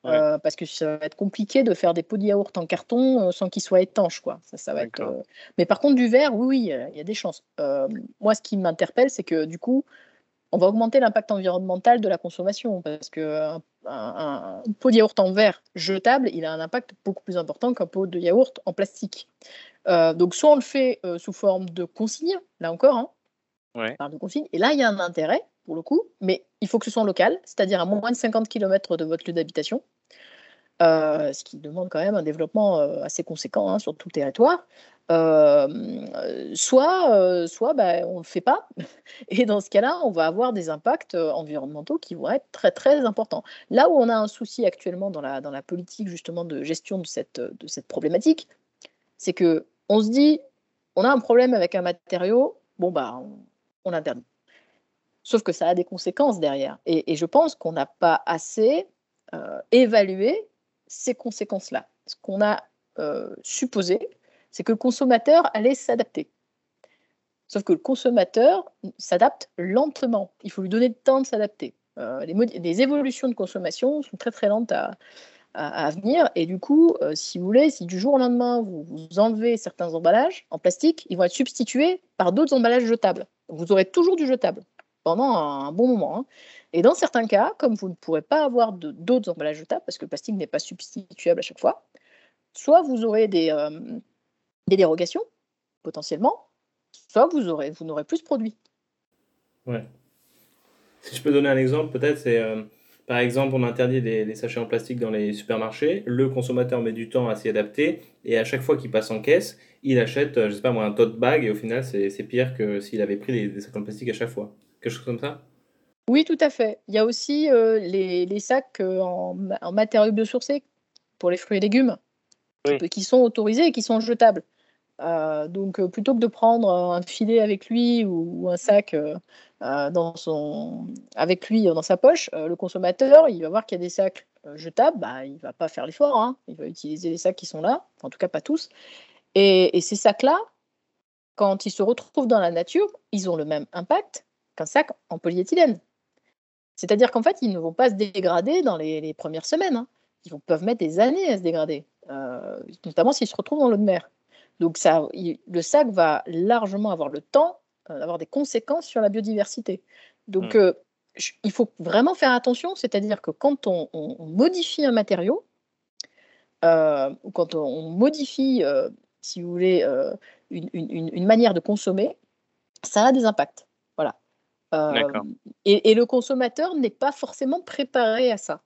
Euh, parce que ça va être compliqué de faire des pots de yaourt en carton euh, sans qu'ils soient étanches. Quoi. Ça, ça va être, euh, Mais par contre, du verre, oui, oui, il y a des chances. moi, ce qui m'interpelle, c'est que du coup, on va augmenter l'impact environnemental de la consommation parce qu'un un, pot de yaourt en verre jetable, il a un impact beaucoup plus important qu'un pot de yaourt en plastique. donc, soit on le fait sous forme de consigne, là encore, hein, de consigne, et là, il y a un intérêt pour le coup, mais il faut que ce soit local, c'est-à-dire à moins de 50 km de votre lieu d'habitation. Euh, ce qui demande quand même un développement euh, assez conséquent hein, sur tout le territoire. Euh, soit soit bah, on ne le fait pas, et dans ce cas-là, on va avoir des impacts environnementaux qui vont être très très importants. Là où on a un souci actuellement dans la, dans la politique justement de gestion de cette, de cette problématique, c'est que on se dit, on a un problème avec un matériau, bon bah on, on interdit. Sauf que ça a des conséquences derrière. Et, je pense qu'on n'a pas assez évalué ces conséquences-là. Ce qu'on a euh, supposé, c'est que le consommateur allait s'adapter. Sauf que le consommateur s'adapte lentement. Il faut lui donner le temps de s'adapter. Euh, les, évolutions de consommation sont très très lentes à, à, venir. Et du coup, euh, si vous voulez, si du jour au lendemain, vous, vous, enlevez certains emballages en plastique, ils vont être substitués par d'autres emballages jetables. vous aurez toujours du jetable pendant un, bon moment. Hein. Et dans certains cas, comme vous ne pourrez pas avoir d'autres emballages jetables, parce que le plastique n'est pas substituable à chaque fois, soit vous aurez des, euh, des dérogations, potentiellement, soit vous aurez vous n'aurez plus de produits. Ouais. Si je peux donner un exemple, peut-être, c'est euh, par exemple, on interdit les, sachets en plastique dans les supermarchés. Le consommateur met du temps à s'y adapter et à chaque fois qu'il passe en caisse, il achète, euh, je sais pas moi, un tote bag et au final, c'est pire que s'il avait pris les, sacs en plastique à chaque fois. Quelque chose comme ça? Oui, tout à fait. Il y a aussi euh, les, sacs en, en, matériaux biosourcés pour les fruits et légumes qui sont autorisés et qui sont jetables. Euh, donc, euh, plutôt que de prendre un filet avec lui ou, un sac euh, dans son, avec lui dans sa poche, le consommateur, il va voir qu'il y a des sacs jetables, bah, il va pas faire l'effort, hein. il va utiliser les sacs qui sont là, en tout cas pas tous. Et, ces sacs-là, quand ils se retrouvent dans la nature, ils ont le même impact qu'un sac en polyéthylène. C'est-à-dire qu'en fait, ils ne vont pas se dégrader dans les, premières semaines. Hein. Ils peuvent mettre des années à se dégrader, notamment s'ils se retrouvent dans l'eau de mer. Donc ça, le sac va largement avoir le temps euh, d'avoir des conséquences sur la biodiversité. Donc mmh. euh, il faut vraiment faire attention, c'est-à-dire que quand on, modifie un matériau, euh, ou quand on, modifie, si vous voulez, une, manière de consommer, ça a des impacts. Voilà. Et, et, le consommateur n'est pas forcément préparé à ça.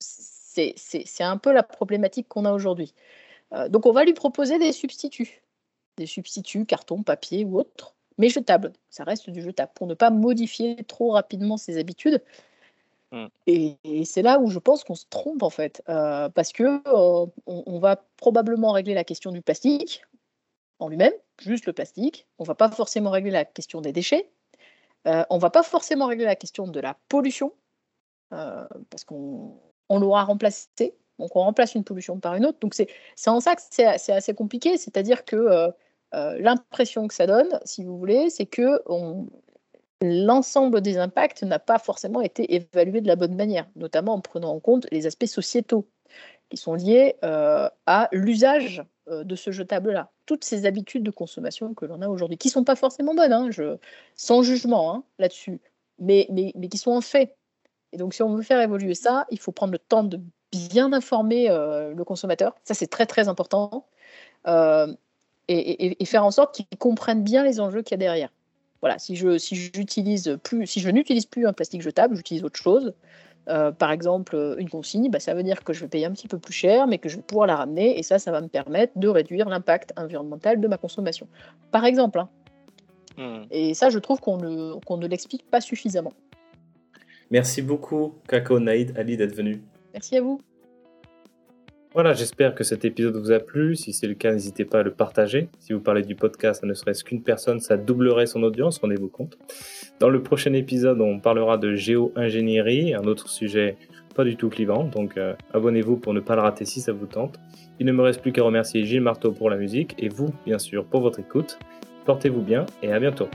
C'est un peu la problématique qu'on a aujourd'hui. Euh, donc on va lui proposer des substituts, des substituts carton, papier ou autre, mais jetables. Ça reste du jetable pour ne pas modifier trop rapidement ses habitudes. Hmm. Et, c'est là où je pense qu'on se trompe en fait, euh, parce que euh, on, va probablement régler la question du plastique en lui-même, juste le plastique. On va pas forcément régler la question des déchets. on va pas forcément régler la question de la pollution, parce qu'on l'aura remplacé. Donc on remplace une pollution par une autre. Donc c'est en ça que c'est assez compliqué, c'est-à-dire que euh, euh, l'impression que ça donne, si vous voulez, c'est que l'ensemble des impacts n'a pas forcément été évalué de la bonne manière, notamment en prenant en compte les aspects sociétaux qui sont liés euh, à l'usage de ce jetable-là. Toutes ces habitudes de consommation que l'on a aujourd'hui, qui ne sont pas forcément bonnes, hein, sans jugement hein, là-dessus, mais, mais, mais qui sont en fait. Et donc si on veut faire évoluer ça, il faut prendre le temps de bien informer euh, le consommateur. Ça, c'est très, très important. Euh, et, faire en sorte qu'il comprenne bien les enjeux qu'il y a derrière. Voilà, si je si j'utilise plus, si je n'utilise plus un plastique jetable, j'utilise autre chose. Euh, par exemple, une consigne, bah, ça veut dire que je vais payer un petit peu plus cher, mais que je vais pouvoir la ramener, et ça, ça va me permettre de réduire l'impact environnemental de ma consommation. Par exemple. Hein. Hmm. Et ça, je trouve qu'on ne, qu'on ne l'explique pas suffisamment. Merci beaucoup, Kako Naïd Ali, d'être venu. Merci à vous. Voilà, j'espère que cet épisode vous a plu. Si c'est le cas, n'hésitez pas à le partager. Si vous parlez du podcast ne serait-ce qu'une personne, ça doublerait son audience, rendez-vous compte. Dans le prochain épisode, on parlera de géo-ingénierie, un autre sujet pas du tout clivant, donc euh, abonnez-vous pour ne pas le rater si ça vous tente. Il ne me reste plus qu'à remercier Gilles Marteau pour la musique et vous, bien sûr, pour votre écoute. Portez-vous bien et à bientôt.